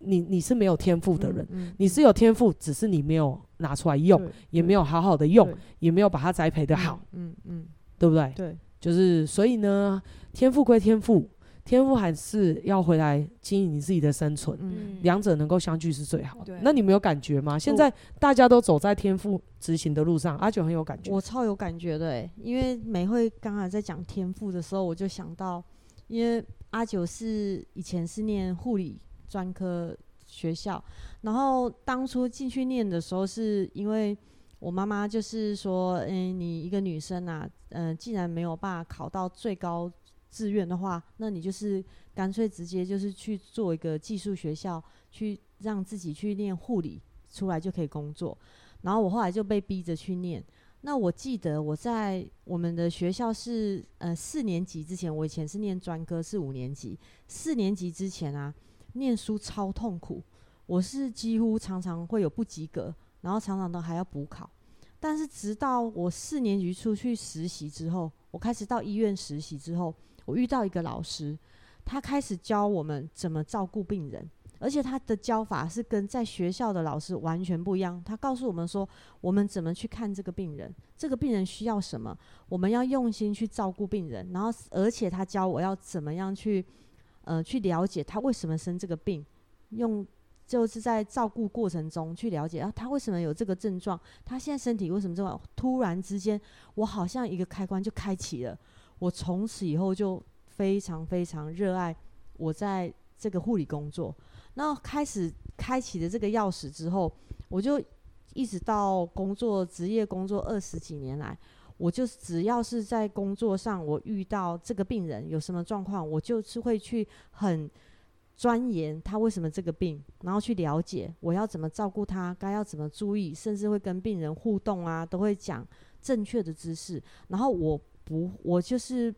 你你是没有天赋的人，你是有天赋，只是你没有。拿出来用，也没有好好的用，也没有把它栽培的好，嗯嗯，对不对？对，就是所以呢，天赋归天赋，天赋还是要回来经营你自己的生存，两者能够相聚是最好的。那你没有感觉吗？现在大家都走在天赋执行的路上，阿九很有感觉，我超有感觉的诶，因为美会刚才在讲天赋的时候，我就想到，因为阿九是以前是念护理专科。学校，然后当初进去念的时候，是因为我妈妈就是说，嗯，你一个女生啊，嗯，既然没有办法考到最高志愿的话，那你就是干脆直接就是去做一个技术学校，去让自己去念护理，出来就可以工作。然后我后来就被逼着去念。那我记得我在我们的学校是，呃，四年级之前，我以前是念专科，是五年级，四年级之前啊。念书超痛苦，我是几乎常常会有不及格，然后常常都还要补考。但是直到我四年级出去实习之后，我开始到医院实习之后，我遇到一个老师，他开始教我们怎么照顾病人，而且他的教法是跟在学校的老师完全不一样。他告诉我们说，我们怎么去看这个病人，这个病人需要什么，我们要用心去照顾病人。然后，而且他教我要怎么样去。呃，去了解他为什么生这个病，用就是在照顾过程中去了解啊，他为什么有这个症状，他现在身体为什么这么突然之间，我好像一个开关就开启了，我从此以后就非常非常热爱我在这个护理工作。然后开始开启的这个钥匙之后，我就一直到工作职业工作二十几年来，我就只要是在工作上我遇到这个病人有什么状况，我就是会去很钻研他为什么这个病，然后去了解我要怎么照顾他，该要怎么注意，甚至会跟病人互动啊，都会讲正确的知识。然后我不，我就是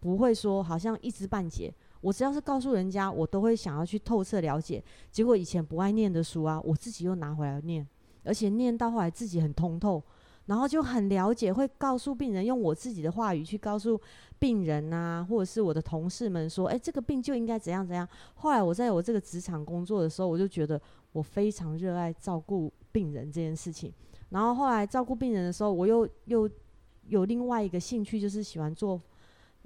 不会说好像一知半解。我只要是告诉人家，我都会想要去透彻了解。结果以前不爱念的书啊，我自己又拿回来念，而且念到后来自己很通透，然后就很了解，会告诉病人，用我自己的话语去告诉病人啊，或者是我的同事们说，诶，这个病就应该怎样怎样。后来我在我这个职场工作的时候，我就觉得我非常热爱照顾病人这件事情。然后后来照顾病人的时候，我又又有另外一个兴趣，就是喜欢做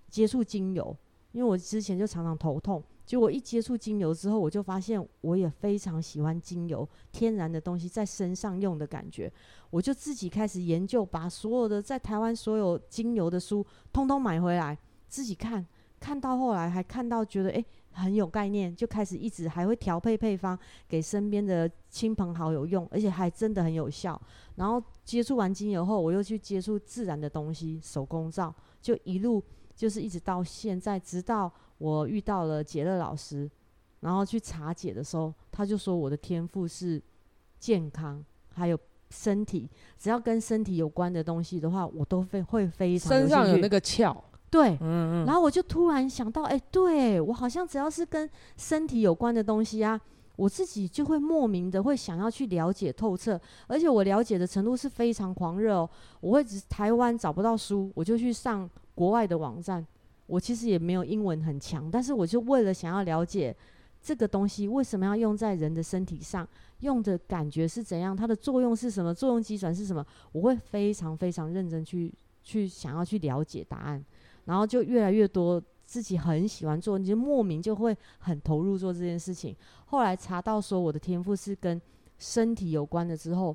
接触精油。因为我之前就常常头痛，结果一接触精油之后，我就发现我也非常喜欢精油，天然的东西在身上用的感觉，我就自己开始研究，把所有的在台湾所有精油的书通通买回来，自己看，看到后来还看到觉得诶很有概念，就开始一直还会调配配方给身边的亲朋好友用，而且还真的很有效。然后接触完精油后，我又去接触自然的东西，手工皂，就一路。就是一直到现在，直到我遇到了杰乐老师，然后去查解的时候，他就说我的天赋是健康，还有身体，只要跟身体有关的东西的话，我都会会非常身上有那个窍，对，嗯嗯，然后我就突然想到，哎，对，我好像只要是跟身体有关的东西啊，我自己就会莫名的会想要去了解透彻，而且我了解的程度是非常狂热哦，我会只台湾找不到书，我就去上。国外的网站，我其实也没有英文很强，但是我就为了想要了解这个东西为什么要用在人的身体上，用的感觉是怎样，它的作用是什么，作用机转是什么，我会非常非常认真去去想要去了解答案，然后就越来越多自己很喜欢做，你就莫名就会很投入做这件事情。后来查到说我的天赋是跟身体有关的之后，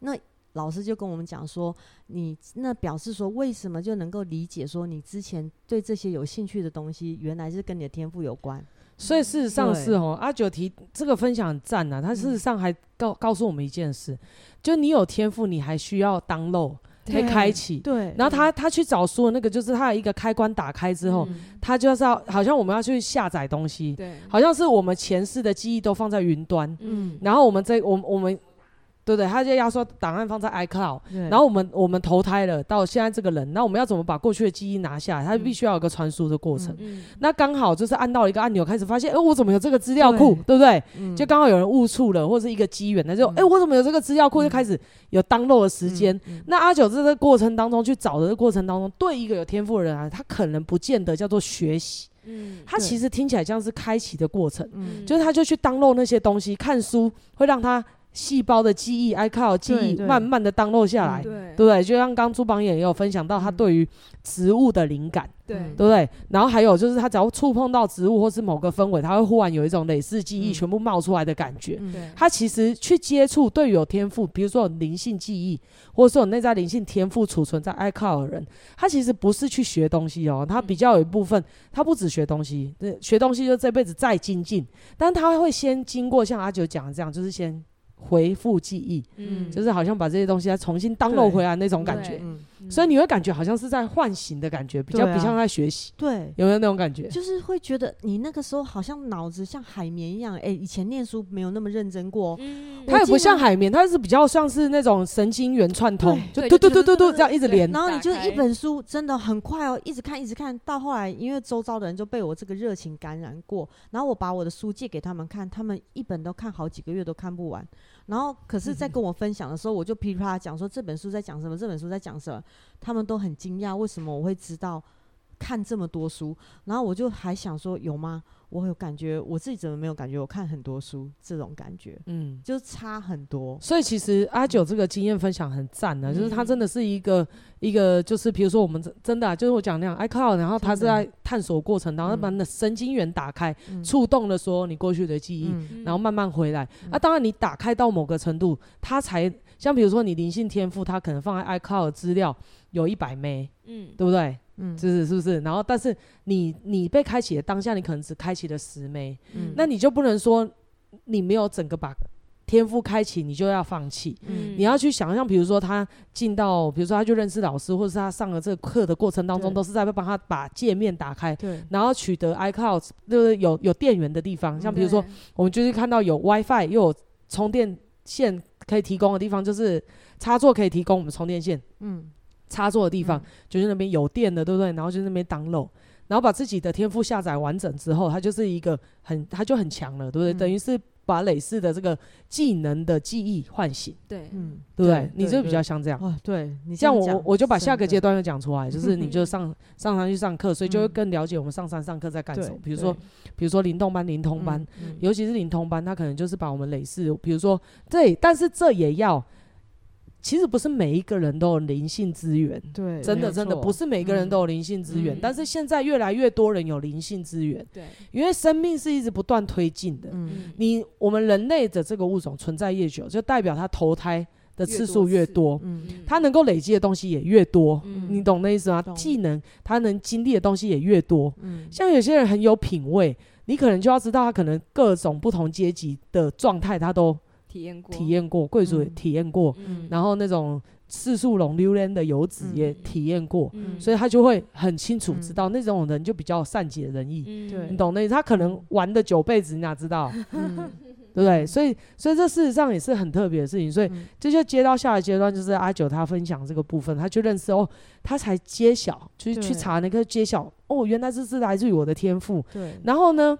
那。老师就跟我们讲说，你那表示说，为什么就能够理解说，你之前对这些有兴趣的东西，原来是跟你的天赋有关。所以事实上是哦，阿九提这个分享很赞呐，他事实上还告告诉我们一件事，就你有天赋，你还需要 download，可以开启。对。然后他他去找书的那个，就是他有一个开关打开之后，他就是要好像我们要去下载东西，对，好像是我们前世的记忆都放在云端，嗯，然后我们这我我们。对对，他就压缩档案放在 iCloud，然后我们我们投胎了到现在这个人，那我们要怎么把过去的记忆拿下来？他必须要有一个传输的过程。嗯、那刚好就是按到一个按钮，开始发现，哎，我怎么有这个资料库？对，对不对？嗯、就刚好有人误触了，或者是一个机缘，那就哎，我怎么有这个资料库？就开始有 download 的时间。那阿九在这个过程当中去找的这过程当中，对一个有天赋的人啊，他可能不见得叫做学习，嗯，他其实听起来像是开启的过程，嗯、就是他就去 download 那些东西，看书会让他。细胞的记忆，iCloud 记忆，慢慢的 download 下来，对不对？就像刚朱榜眼也有分享到，他对于植物的灵感，对，对不对？然后还有就是，他只要触碰到植物或是某个氛围，他会忽然有一种类似记忆全部冒出来的感觉。他其实去接触对于有天赋，比如说有灵性记忆，或者说有内在灵性天赋储存在 iCloud 的人，他其实不是去学东西哦，他比较有一部分，他不只学东西，学东西就这辈子再精进，但他会先经过像阿九讲的这样，就是先。回复记忆，嗯，就是好像把这些东西再重新 download 回来那种感觉，所以你会感觉好像是在唤醒的感觉，比较不像在学习，对，有没有那种感觉？就是会觉得你那个时候好像脑子像海绵一样，哎，以前念书没有那么认真过，嗯，它也不像海绵，它是比较像是那种神经元串通，就嘟嘟嘟嘟嘟这样一直连，然后你就一本书真的很快哦，一直看一直看到后来，因为周遭的人就被我这个热情感染过，然后我把我的书借给他们看，他们一本都看好几个月都看不完。然后，可是，在跟我分享的时候，我就噼里啪啦讲说这本书在讲什么，这本书在讲什么，他们都很惊讶，为什么我会知道看这么多书？然后我就还想说，有吗？我有感觉，我自己怎么没有感觉？我看很多书，这种感觉，嗯，就差很多。所以其实阿九这个经验分享很赞的，嗯、就是他真的是一个一个，就是比如说我们真的、啊，就是我讲那样，iCloud，然后他是在探索过程当中，他把你的神经元打开，触、嗯、动了说你过去的记忆，嗯、然后慢慢回来。那、啊，当然你打开到某个程度，他才像比如说你灵性天赋，它可能放在 iCloud 资料有一百枚，嗯，对不对？嗯，就是？是不是？然后，但是你你被开启的当下，你可能只开启了十枚，嗯，那你就不能说你没有整个把天赋开启，你就要放弃，嗯，你要去想象，比如说他进到，比如说他就认识老师，或者是他上了这个课的过程当中，都是在帮他把界面打开，对，然后取得 iCloud 就是有有电源的地方，像比如说我们就是看到有 WiFi 又有充电线可以提供的地方，就是插座可以提供我们充电线，嗯。插座的地方、嗯、就是那边有电的，对不对？然后就那边 download，然后把自己的天赋下载完整之后，它就是一个很，它就很强了，对不对？嗯、等于是把累世的这个技能的记忆唤醒，对，嗯，对不对？对，你就比较像这样，哦，对，你这样我我就把下个阶段又讲出来，(laughs) 就是你就上上山去上课，所以就会更了解我们上山上课在干什么。比如说，比如说灵动班、灵通班，尤其是灵通班，他可能就是把我们累世，比如说对，但是这也要。其实不是每一个人都有灵性资源，对，真的真的不是每个人都有灵性资源，嗯、但是现在越来越多人有灵性资源，对，因为生命是一直不断推进的，嗯，你我们人类的这个物种存在越久，就代表它投胎的次数越多，嗯，它能够累积的东西也越多，嗯，你懂那意思吗？技能它能经历的东西也越多，嗯，像有些人很有品味，你可能就要知道他可能各种不同阶级的状态他都。体验过，体验过贵族也体验过，嗯、然后那种四速龙溜连的游子也体验过，嗯、所以他就会很清楚知道那种人就比较善解人意，嗯、你懂那？他可能玩的九辈子，你哪知道？(laughs) 嗯、对不对？所以，所以这事实上也是很特别的事情。所以这就接到下一阶段，就是阿九他分享这个部分，他就认识哦，他才揭晓，就是去查那个揭晓哦，原来这是来自于我的天赋。对，然后呢？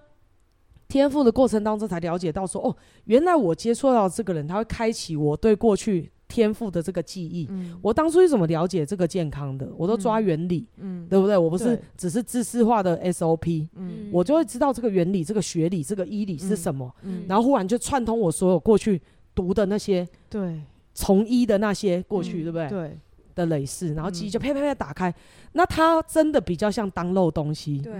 天赋的过程当中，才了解到说，哦，原来我接触到这个人，他会开启我对过去天赋的这个记忆。嗯、我当初是怎么了解这个健康的？我都抓原理，嗯、对不对？我不是只是知识化的 SOP，嗯、我就会知道这个原理、这个学理、这个医理是什么。嗯嗯、然后忽然就串通我所有过去读的那些，对，从医的那些过去，对不对？对。的累世，然后机器就啪啪啪打开，那它真的比较像 download 东西，对，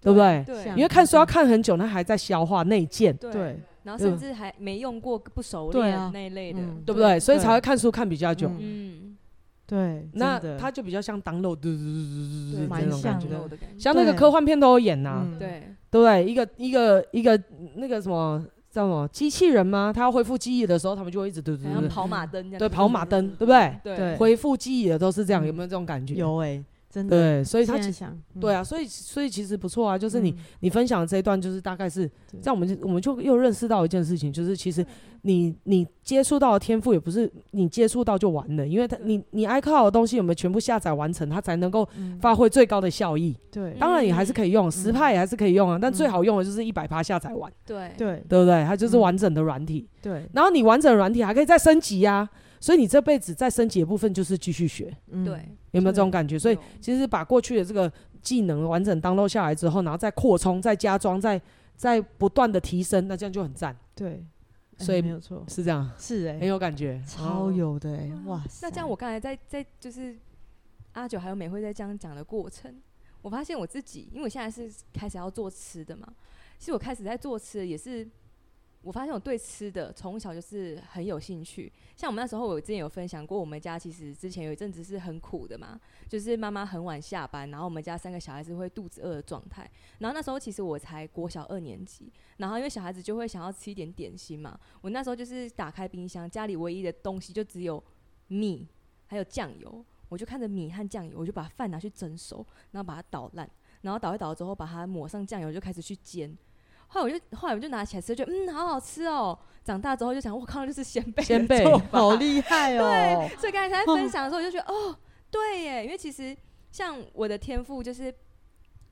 对不对？对，因为看书要看很久，它还在消化内建，对，然后甚至还没用过不熟练那一类的，对不对？所以才会看书看比较久，嗯，对，那它就比较像 download，对对对对对，这种感觉，像那个科幻片都有演呐，对，对不对？一个一个一个那个什么。叫什么机器人吗？他要恢复记忆的时候，他们就会一直对对对，跑马灯，对跑马灯，对不对？对，恢复记忆的都是这样，有没有这种感觉？有哎，真的。对，所以他想，对啊，所以所以其实不错啊，就是你你分享的这一段，就是大概是这样，我们就我们就又认识到一件事情，就是其实你你接触到的天赋也不是你接触到就完了，因为他你你 iCloud 的东西有没有全部下载完成，它才能够发挥最高的效益。对，当然也还是可以用，十帕也还是可以用啊，但最好用的就是一百帕下载完。对对，对不对？它就是完整的软体。对，然后你完整的软体还可以再升级呀，所以你这辈子再升级的部分就是继续学。对，有没有这种感觉？所以其实把过去的这个技能完整 download 下来之后，然后再扩充、再加装、再再不断的提升，那这样就很赞。对。所以没有错，是这样，是哎，很有感觉，超有的哎，哇！那这样我刚才在在就是阿九还有美惠在这样讲的过程，我发现我自己，因为我现在是开始要做吃的嘛，其实我开始在做吃的也是。我发现我对吃的从小就是很有兴趣，像我们那时候，我之前有分享过，我们家其实之前有一阵子是很苦的嘛，就是妈妈很晚下班，然后我们家三个小孩子会肚子饿的状态，然后那时候其实我才国小二年级，然后因为小孩子就会想要吃一点点心嘛，我那时候就是打开冰箱，家里唯一的东西就只有米还有酱油，我就看着米和酱油，我就把饭拿去蒸熟，然后把它捣烂，然后捣一捣之后把它抹上酱油，就开始去煎。后来我就后来我就拿起来吃，就觉得嗯，好好吃哦。长大之后就想，我靠，就是仙贝，仙贝好厉害哦。(laughs) 对，所以刚才在分享的时候，我就觉得 (laughs) 哦，对耶，因为其实像我的天赋就是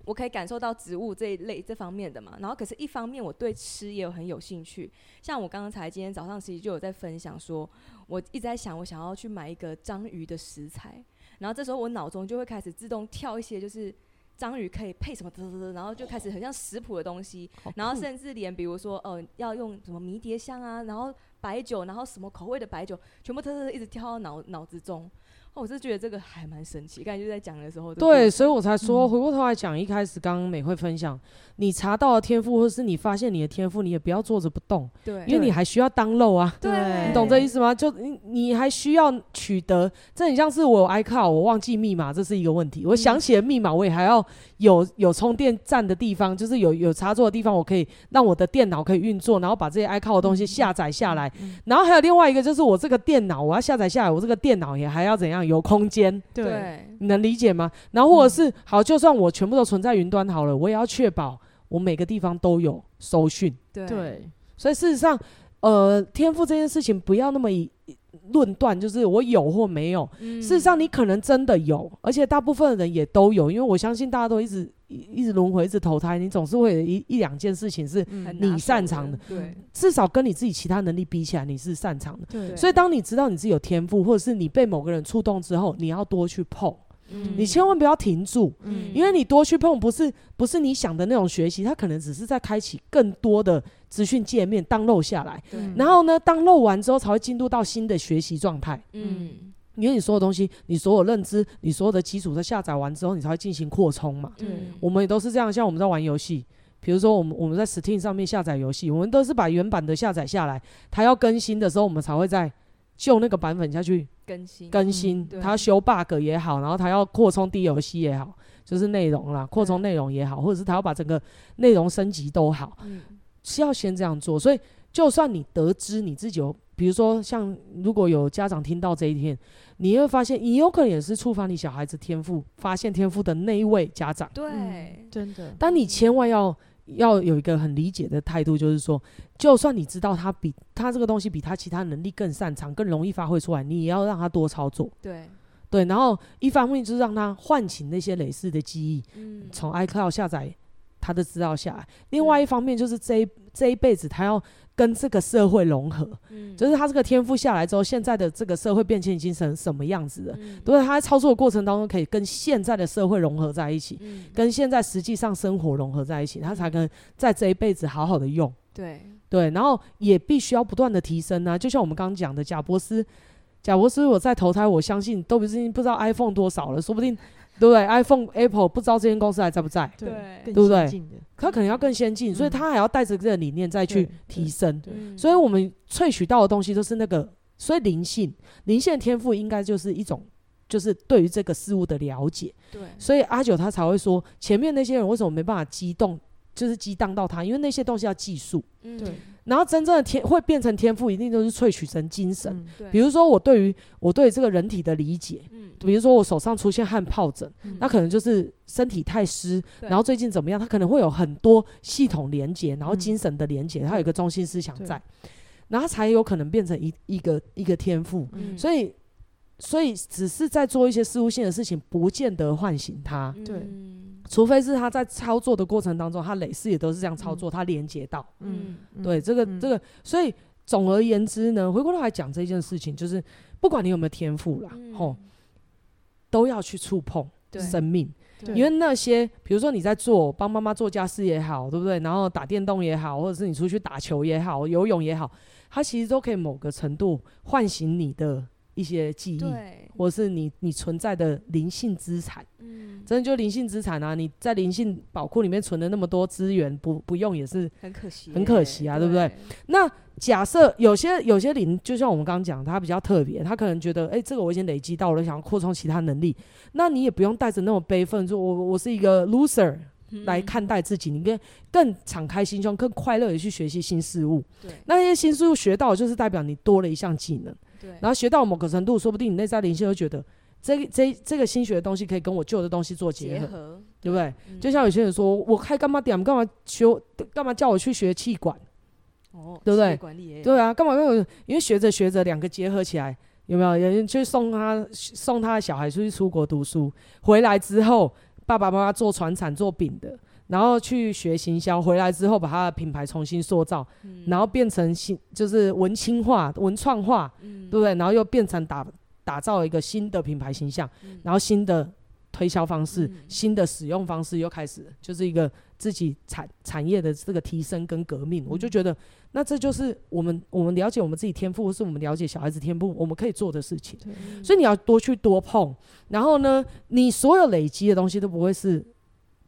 我可以感受到植物这一类这方面的嘛。然后可是一方面我对吃也有很有兴趣。像我刚刚才今天早上其实就有在分享说，我一直在想我想要去买一个章鱼的食材，然后这时候我脑中就会开始自动跳一些就是。章鱼可以配什么？啧啧啧，然后就开始很像食谱的东西，然后甚至连比如说，呃，要用什么迷迭香啊，然后白酒，然后什么口味的白酒，全部嘚嘚嘚一直跳到脑脑子中。哦，我是觉得这个还蛮神奇，刚才就在讲的时候，对，所以我才说、嗯、回过头来讲，一开始刚刚美惠分享，你查到了天赋，或是你发现你的天赋，你也不要坐着不动，对，因为你还需要 download 啊，对，你懂这意思吗？就你你还需要取得，这很像是我有 iCloud，我忘记密码，这是一个问题。我想起了密码，我也还要有有充电站的地方，就是有有插座的地方，我可以让我的电脑可以运作，然后把这些 iCloud 的东西下载下来、嗯。然后还有另外一个，就是我这个电脑，我要下载下来，我这个电脑也还要怎样？有空间，对，你能理解吗？然后或者是、嗯、好，就算我全部都存在云端好了，我也要确保我每个地方都有收讯。对，所以事实上，呃，天赋这件事情不要那么以论断，就是我有或没有、嗯。事实上，你可能真的有，而且大部分的人也都有，因为我相信大家都一直。一直轮回，一直投胎，你总是会有一一两件事情是你擅长的，对，至少跟你自己其他能力比起来，你是擅长的，对。所以当你知道你自己有天赋，或者是你被某个人触动之后，你要多去碰，嗯、你千万不要停住，嗯、因为你多去碰，不是不是你想的那种学习，它可能只是在开启更多的资讯界面，download 下来，然后呢，download 完之后才会进入到新的学习状态，嗯。因为你所有东西，你所有认知，你所有的基础都下载完之后，你才会进行扩充嘛。嗯，我们也都是这样。像我们在玩游戏，比如说我们我们在 Steam 上面下载游戏，我们都是把原版的下载下来，它要更新的时候，我们才会再就那个版本下去更新更新。他、嗯、修 bug 也好，然后他要扩充 DLC 也好，就是内容啦，扩充内容也好，或者是他要把整个内容升级都好，嗯，是要先这样做。所以，就算你得知你自己有。比如说，像如果有家长听到这一天，你会发现，你有可能也是触发你小孩子天赋、发现天赋的那一位家长。对，嗯、真的。但你千万要要有一个很理解的态度，就是说，就算你知道他比他这个东西比他其他能力更擅长、更容易发挥出来，你也要让他多操作。对，对。然后一方面就是让他唤起那些类似的记忆，嗯，从 iCloud 下载他的资料下来。另外一方面就是这一这一辈子他要。跟这个社会融合，嗯，就是他这个天赋下来之后，现在的这个社会变迁已经成什么样子了？嗯，是，他在操作的过程当中，可以跟现在的社会融合在一起，嗯，跟现在实际上生活融合在一起，他才能在这一辈子好好的用。对对，然后也必须要不断的提升啊，就像我们刚刚讲的，贾博斯，贾博斯，我在投胎，我相信都不是不知道 iPhone 多少了，说不定。对不对？iPhone、Apple 不知道这间公司还在不在？对，对不对？它可能要更先进，嗯，所以它还要带着这个理念再去提升。所以我们萃取到的东西都是那个，所以灵性、灵性的天赋应该就是一种，就是对于这个事物的了解。对，所以阿九他才会说，前面那些人为什么没办法激动，就是激荡到他，因为那些东西要技术。嗯，对。然后真正的天会变成天赋，一定都是萃取成精神。嗯、比如说我对于我对这个人体的理解，嗯，比如说我手上出现汗疱疹，嗯，那可能就是身体太湿，然后最近怎么样？他可能会有很多系统连接，然后精神的连接，它有一个中心思想在，然后才有可能变成一一个一个天赋。嗯、所以所以只是在做一些事务性的事情，不见得唤醒他。对。嗯除非是他在操作的过程当中，他累世也都是这样操作，嗯、他连接到，嗯，对，这个、嗯、这个，所以总而言之呢，回过头来讲这件事情，就是不管你有没有天赋啦，吼、嗯，都要去触碰生命，因为那些比如说你在做帮妈妈做家事也好，对不对？然后打电动也好，或者是你出去打球也好，游泳也好，它其实都可以某个程度唤醒你的。一些记忆，或是你你存在的灵性资产，嗯，真的就灵性资产啊！你在灵性宝库里面存了那么多资源，不不用也是很可惜，很可惜啊，对不对？那假设有些有些灵，就像我们刚刚讲，他比较特别，他可能觉得，哎、欸，这个我已经累积到了，想要扩充其他能力，那你也不用带着那种悲愤，说我我是一个 loser 来看待自己，嗯、你更更敞开心胸，更快乐的去学习新事物。对，那些新事物学到，就是代表你多了一项技能。对，然后学到某个程度，说不定你内在灵性会觉得，这个这这个新学的东西可以跟我旧的东西做结合，结合对不对？嗯、就像有些人说，我开干嘛点，干嘛学，干嘛叫我去学气管？哦，对不对？对啊，干嘛干嘛？因为学着学着，两个结合起来，有没有？有人去送他送他的小孩出去出国读书，回来之后，爸爸妈妈做传产做饼的。然后去学行销，回来之后把他的品牌重新塑造，嗯、然后变成新，就是文青化、文创化，嗯、对不对？然后又变成打打造一个新的品牌形象，嗯、然后新的推销方式、嗯、新的使用方式又开始，就是一个自己产产业的这个提升跟革命。嗯、我就觉得，那这就是我们我们了解我们自己天赋，或是我们了解小孩子天赋，我们可以做的事情。嗯、所以你要多去多碰，然后呢，你所有累积的东西都不会是。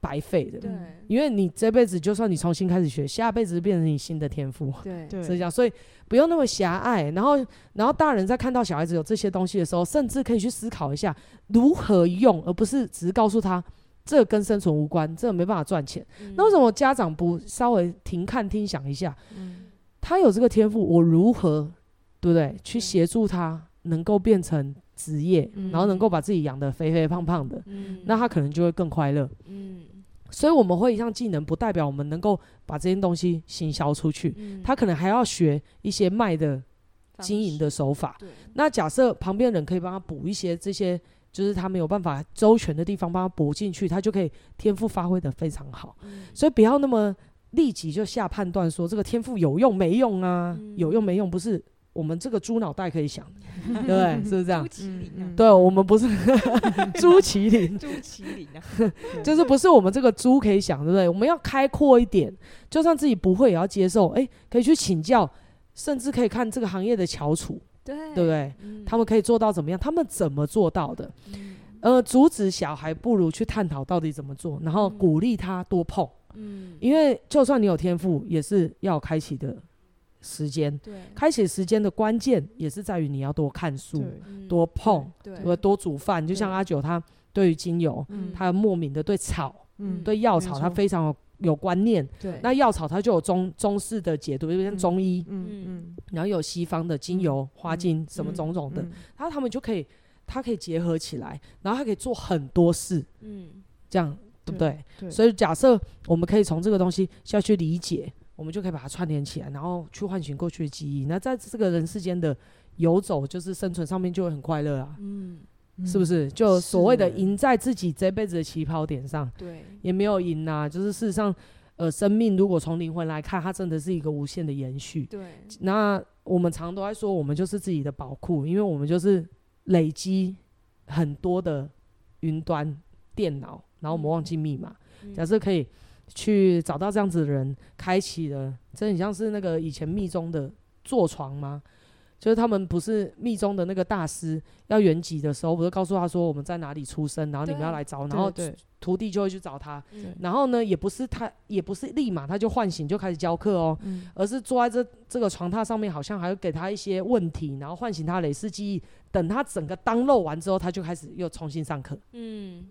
白费的，对，因为你这辈子就算你重新开始学，下辈子变成你新的天赋，对，是这样，所以不用那么狭隘。然后，然后大人在看到小孩子有这些东西的时候，甚至可以去思考一下如何用，而不是只是告诉他这个跟生存无关，这个没办法赚钱。嗯、那为什么家长不稍微停看听想一下？嗯、他有这个天赋，我如何对不对？去协助他能够变成职业，嗯、然后能够把自己养得肥肥胖胖的，嗯、那他可能就会更快乐。嗯所以我们会一项技能，不代表我们能够把这件东西行销出去。嗯、他可能还要学一些卖的经营的手法。那假设旁边人可以帮他补一些这些，就是他没有办法周全的地方，帮他补进去，他就可以天赋发挥得非常好。嗯、所以不要那么立即就下判断说这个天赋有用没用啊？嗯、有用没用不是。我们这个猪脑袋可以想，(laughs) 对不对？是不是这样？嗯、对，我们不是 (laughs) 朱麒麟，朱麒麟啊，(laughs) 就是不是我们这个猪可以想，对不对？我们要开阔一点，就算自己不会也要接受。哎，可以去请教，甚至可以看这个行业的翘楚，对，对不对？嗯、他们可以做到怎么样？他们怎么做到的？嗯、呃，阻止小孩不如去探讨到底怎么做，然后鼓励他多碰。嗯，因为就算你有天赋，也是要开启的。时间，对，开启时间的关键也是在于你要多看书，多碰，对，对。多煮饭。就像阿九他对于精油，对他莫名的对草，嗯，对药草他非常有有观念。对，那药草它就有中中式的解读，就像中医，嗯嗯，然后有西方的精油、花精什么种种的，然后他们就可以，他可以结合起来，然后他可以做很多事，嗯，这样对不对？对。所以假设我们可以从这个东西下去理解。我们就可以把它串联起来，然后去唤醒过去的记忆。那在这个人世间的游走，就是生存上面就会很快乐啊。嗯，是不是？就所谓的赢在自己这辈子的起跑点上，对，也没有赢啊。就是事实上，呃，生命如果从灵魂来看，它真的是一个无限的延续。对。那我们常常都在说，我们就是自己的宝库，因为我们就是累积很多的云端电脑，然后我们忘记密码。嗯、假设可以。去找到这样子的人，开启了，这很像是那个以前密宗的坐床吗？就是他们不是密宗的那个大师要圆寂的时候，不是告诉他说我们在哪里出生，然后你们要来找，然后徒弟就会去找他。然后呢，也不是他，也不是立马他就唤醒就开始教课哦，而是坐在这这个床榻上面，好像还会给他一些问题，然后唤醒他累世记忆。等他整个当漏完之后，他就开始又重新上课。嗯。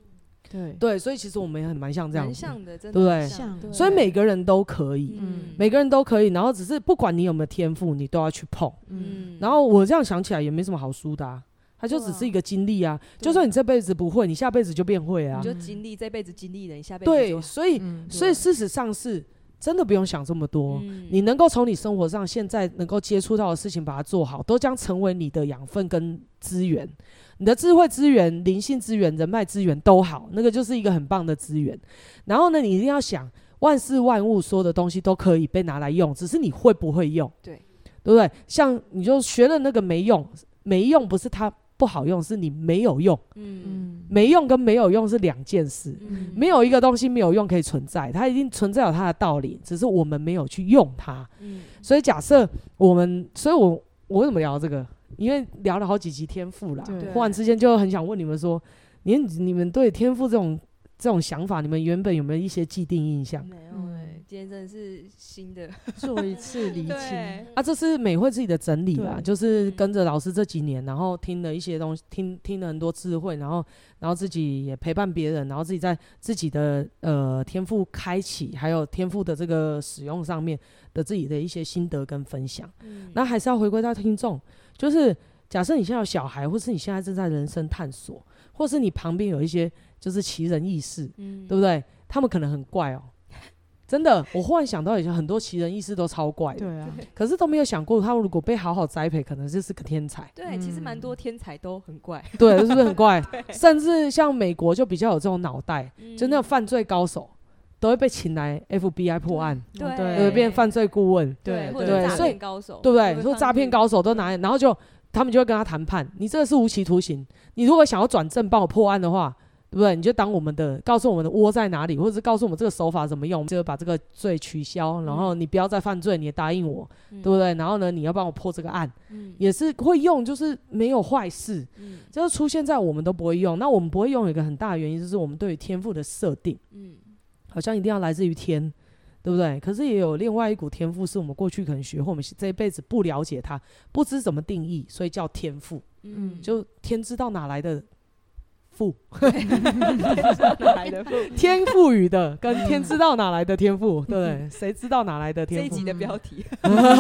对对，所以其实我们也很蛮像这样子，对不对？所以每个人都可以，每个人都可以。然后只是不管你有没有天赋，你都要去碰。嗯。然后我这样想起来也没什么好输的啊，它就只是一个经历啊。就算你这辈子不会，你下辈子就变会啊。你就经历这辈子经历了，你下辈子对。所以，所以事实上是真的不用想这么多。你能够从你生活上现在能够接触到的事情把它做好，都将成为你的养分跟资源。你的智慧资源、灵性资源、人脉资源都好，那个就是一个很棒的资源。然后呢，你一定要想，万事万物所有的东西都可以被拿来用，只是你会不会用？对，对不对？像你就学了那个没用，没用不是它不好用，是你没有用。嗯，没用跟没有用是两件事。嗯，没有一个东西没有用可以存在，它一定存在有它的道理，只是我们没有去用它。嗯，所以假设我们，所以我我为什么聊这个？因为聊了好几集天赋啦，对忽然之间就很想问你们说，你你们对天赋这种这种想法，你们原本有没有一些既定印象？没有哎、欸，今天真的是新的，做一次厘清 (laughs) 对啊，这是美惠自己的整理啦，就是跟着老师这几年，然后听了一些东西，听听了很多智慧，然后然后自己也陪伴别人，然后自己在自己的呃天赋开启，还有天赋的这个使用上面的自己的一些心得跟分享。那、嗯、还是要回归到听众。就是假设你现在有小孩，或是你现在正在人生探索，或是你旁边有一些就是奇人异事，嗯，对不对？他们可能很怪哦，真的。我忽然想到，以前很多奇人异事都超怪的，对啊。可是都没有想过，他们如果被好好栽培，可能就是个天才。对，其实蛮多天才都很怪，对，是不是很怪？(laughs) 甚至像美国就比较有这种脑袋，就那种犯罪高手都会被请来 FBI 破案，对，对，变犯罪顾问，对，对，所以高手，对不对？说诈骗高手都拿，然后就他们就会跟他谈判，你这个是无期徒刑，你如果想要转正帮我破案的话，对不对？你就当我们的告诉我们的窝在哪里，或者是告诉我们这个手法怎么用，就把这个罪取消，然后你不要再犯罪，你也答应我，嗯、对不对？然后呢，你要帮我破这个案，嗯、也是会用，就是没有坏事，嗯、就是出现在我们都不会用。那我们不会用有一个很大的原因，就是我们对于天赋的设定，嗯，好像一定要来自于天，对不对？可是也有另外一股天赋，是我们过去可能学，或我们这一辈子不了解它，不知怎么定义，所以叫天赋，嗯，就天知道哪来的。赋，天赋予的跟天知道哪来的天赋，(laughs) 对，谁知道哪来的天赋？这一集的标题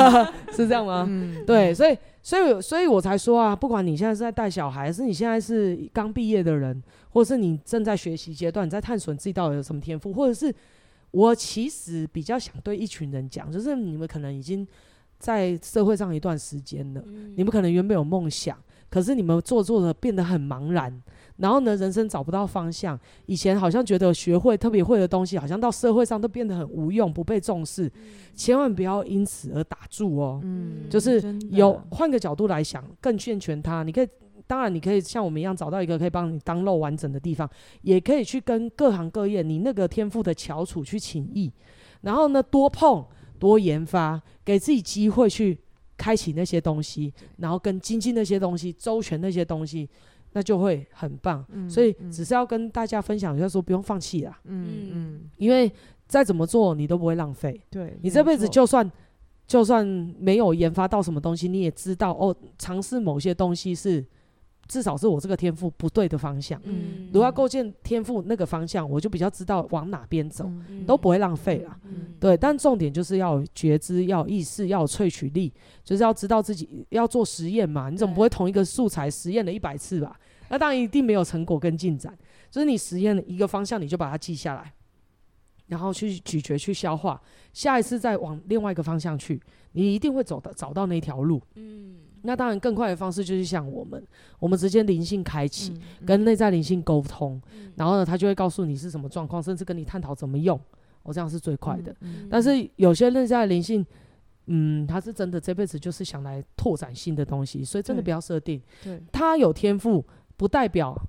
(laughs) 是这样吗？嗯、对，所以，所以，所以我才说啊，不管你现在是在带小孩，是你现在是刚毕业的人，或者是你正在学习阶段，你在探索你自己到底有什么天赋，或者是我其实比较想对一群人讲，就是你们可能已经在社会上一段时间了，嗯、你们可能原本有梦想，可是你们做做的变得很茫然。然后呢，人生找不到方向。以前好像觉得学会特别会的东西，好像到社会上都变得很无用，不被重视。嗯、千万不要因此而打住哦。嗯，就是有换个角度来想，更健全它。你可以，当然你可以像我们一样找到一个可以帮你 download 完整的地方，也可以去跟各行各业你那个天赋的翘楚去请益。然后呢，多碰多研发，给自己机会去开启那些东西，然后跟精进那些东西，周全那些东西。那就会很棒，嗯、所以只是要跟大家分享一下，说不用放弃啦，嗯嗯，因为再怎么做你都不会浪费，对，你这辈子就算就算没有研发到什么东西，你也知道哦，尝试某些东西是至少是我这个天赋不对的方向，嗯，如果要构建天赋那个方向，我就比较知道往哪边走，嗯、都不会浪费了，嗯、对，但重点就是要觉知，要意识，要有萃取力，就是要知道自己要做实验嘛，你总不会同一个素材实验了一百次吧？那当然一定没有成果跟进展，就是你实验的一个方向，你就把它记下来，然后去咀嚼、去消化，下一次再往另外一个方向去，你一定会走到找到那条路。嗯，那当然更快的方式就是像我们，我们直接灵性开启，跟内在灵性沟通，嗯、然后呢，他就会告诉你是什么状况，甚至跟你探讨怎么用。我、哦、这样是最快的。嗯嗯、但是有些内在灵性，嗯，他是真的这辈子就是想来拓展新的东西，所以真的不要设定。对，他有天赋。不代表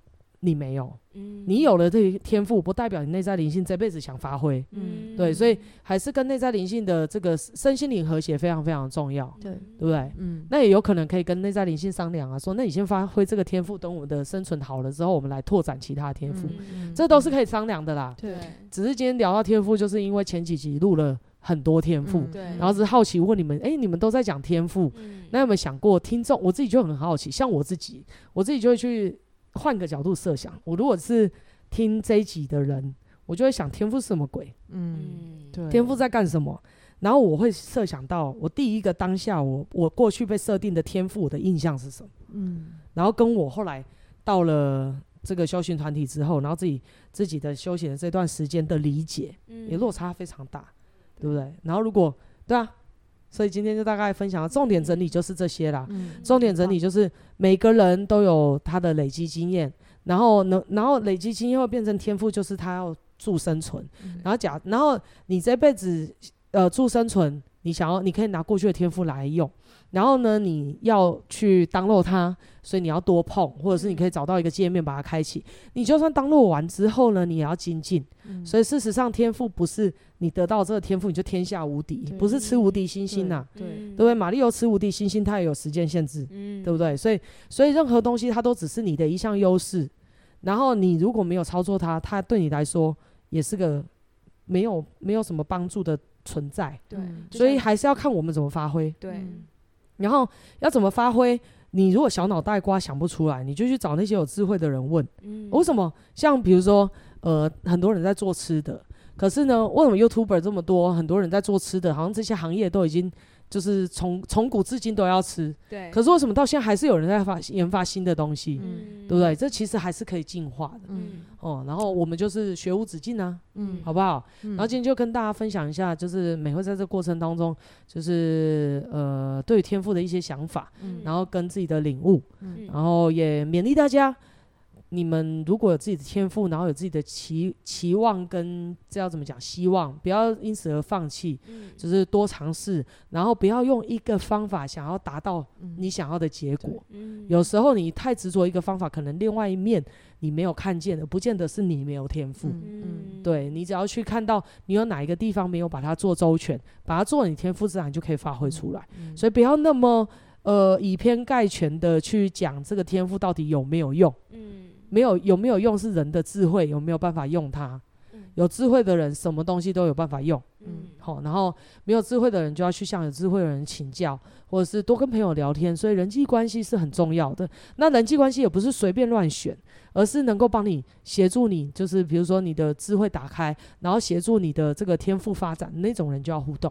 你没有，嗯、你有了这个天赋，不代表你内在灵性这辈子想发挥，嗯，对，所以还是跟内在灵性的这个身心灵和谐非常非常重要，对，对不对？嗯，那也有可能可以跟内在灵性商量啊，说，那你先发挥这个天赋，等我们的生存好了之后，我们来拓展其他天赋，嗯、这都是可以商量的啦。对，只是今天聊到天赋，就是因为前几集录了很多天赋，然后是好奇问你们，哎、欸，你们都在讲天赋，嗯、那有没有想过听众？我自己就很好奇，像我自己，我自己就会去。换个角度设想，我如果是听这一集的人，我就会想天赋是什么鬼？嗯，对，天赋在干什么？然后我会设想到我第一个当下我，我我过去被设定的天赋，我的印象是什么？嗯，然后跟我后来到了这个修行团体之后，然后自己自己的修行的这段时间的理解，嗯，也落差非常大，对不对？然后如果对啊。所以今天就大概分享了重点整理，就是这些啦。嗯、重点整理就是每个人都有他的累积经验，然后能，然后累积经验会变成天赋，就是他要助生存。嗯、然后假，然后你这辈子呃助生存，你想要，你可以拿过去的天赋来用。然后呢，你要去 download 它，所以你要多碰，或者是你可以找到一个界面把它开启。你就算 download 完之后呢，你也要精进。嗯、所以事实上，天赋不是你得到这个天赋你就天下无敌，不是吃无敌星星呐、啊，对，对不对？马里欧吃无敌星星，它也有时间限制，嗯、对不对？所以，所以任何东西它都只是你的一项优势。然后你如果没有操作它，它对你来说也是个没有没有什么帮助的存在。对，所以还是要看我们怎么发挥。对。嗯然后要怎么发挥？你如果小脑袋瓜想不出来，你就去找那些有智慧的人问。嗯，为什么？像比如说，呃，很多人在做吃的，可是呢，为什么 YouTuber 这么多？很多人在做吃的，好像这些行业都已经。就是从从古至今都要吃，对。可是为什么到现在还是有人在发研发新的东西，嗯，对不对？这其实还是可以进化的，嗯。哦，然后我们就是学无止境啊，嗯，好不好？然后今天就跟大家分享一下，就是美会在这过程当中，就是呃，对于天赋的一些想法，嗯，然后跟自己的领悟，嗯，然后也勉励大家，你们如果有自己的天赋，然后有自己的期期望跟这要怎么讲，希望不要因此而放弃，嗯、就是多尝试，然后不要用一个方法想要达到你想要的结果。嗯、有时候你太执着一个方法，可能另外一面你没有看见的，不见得是你没有天赋。嗯嗯、对，你只要去看到你有哪一个地方没有把它做周全，把它做，你天赋自然就可以发挥出来。所以不要那么呃以偏概全的去讲这个天赋到底有没有用。嗯没有有没有用是人的智慧，有没有办法用它？嗯、有智慧的人，什么东西都有办法用。嗯，好，然后没有智慧的人就要去向有智慧的人请教，或者是多跟朋友聊天。所以人际关系是很重要的。那人际关系也不是随便乱选，而是能够帮你协助你，就是比如说你的智慧打开，然后协助你的这个天赋发展，那种人就要互动，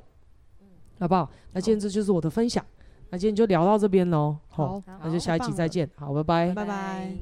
嗯、好不好？那今天这就是我的分享，那今天就聊到这边喽。好，好，那就下一集再见。好，拜拜，拜拜。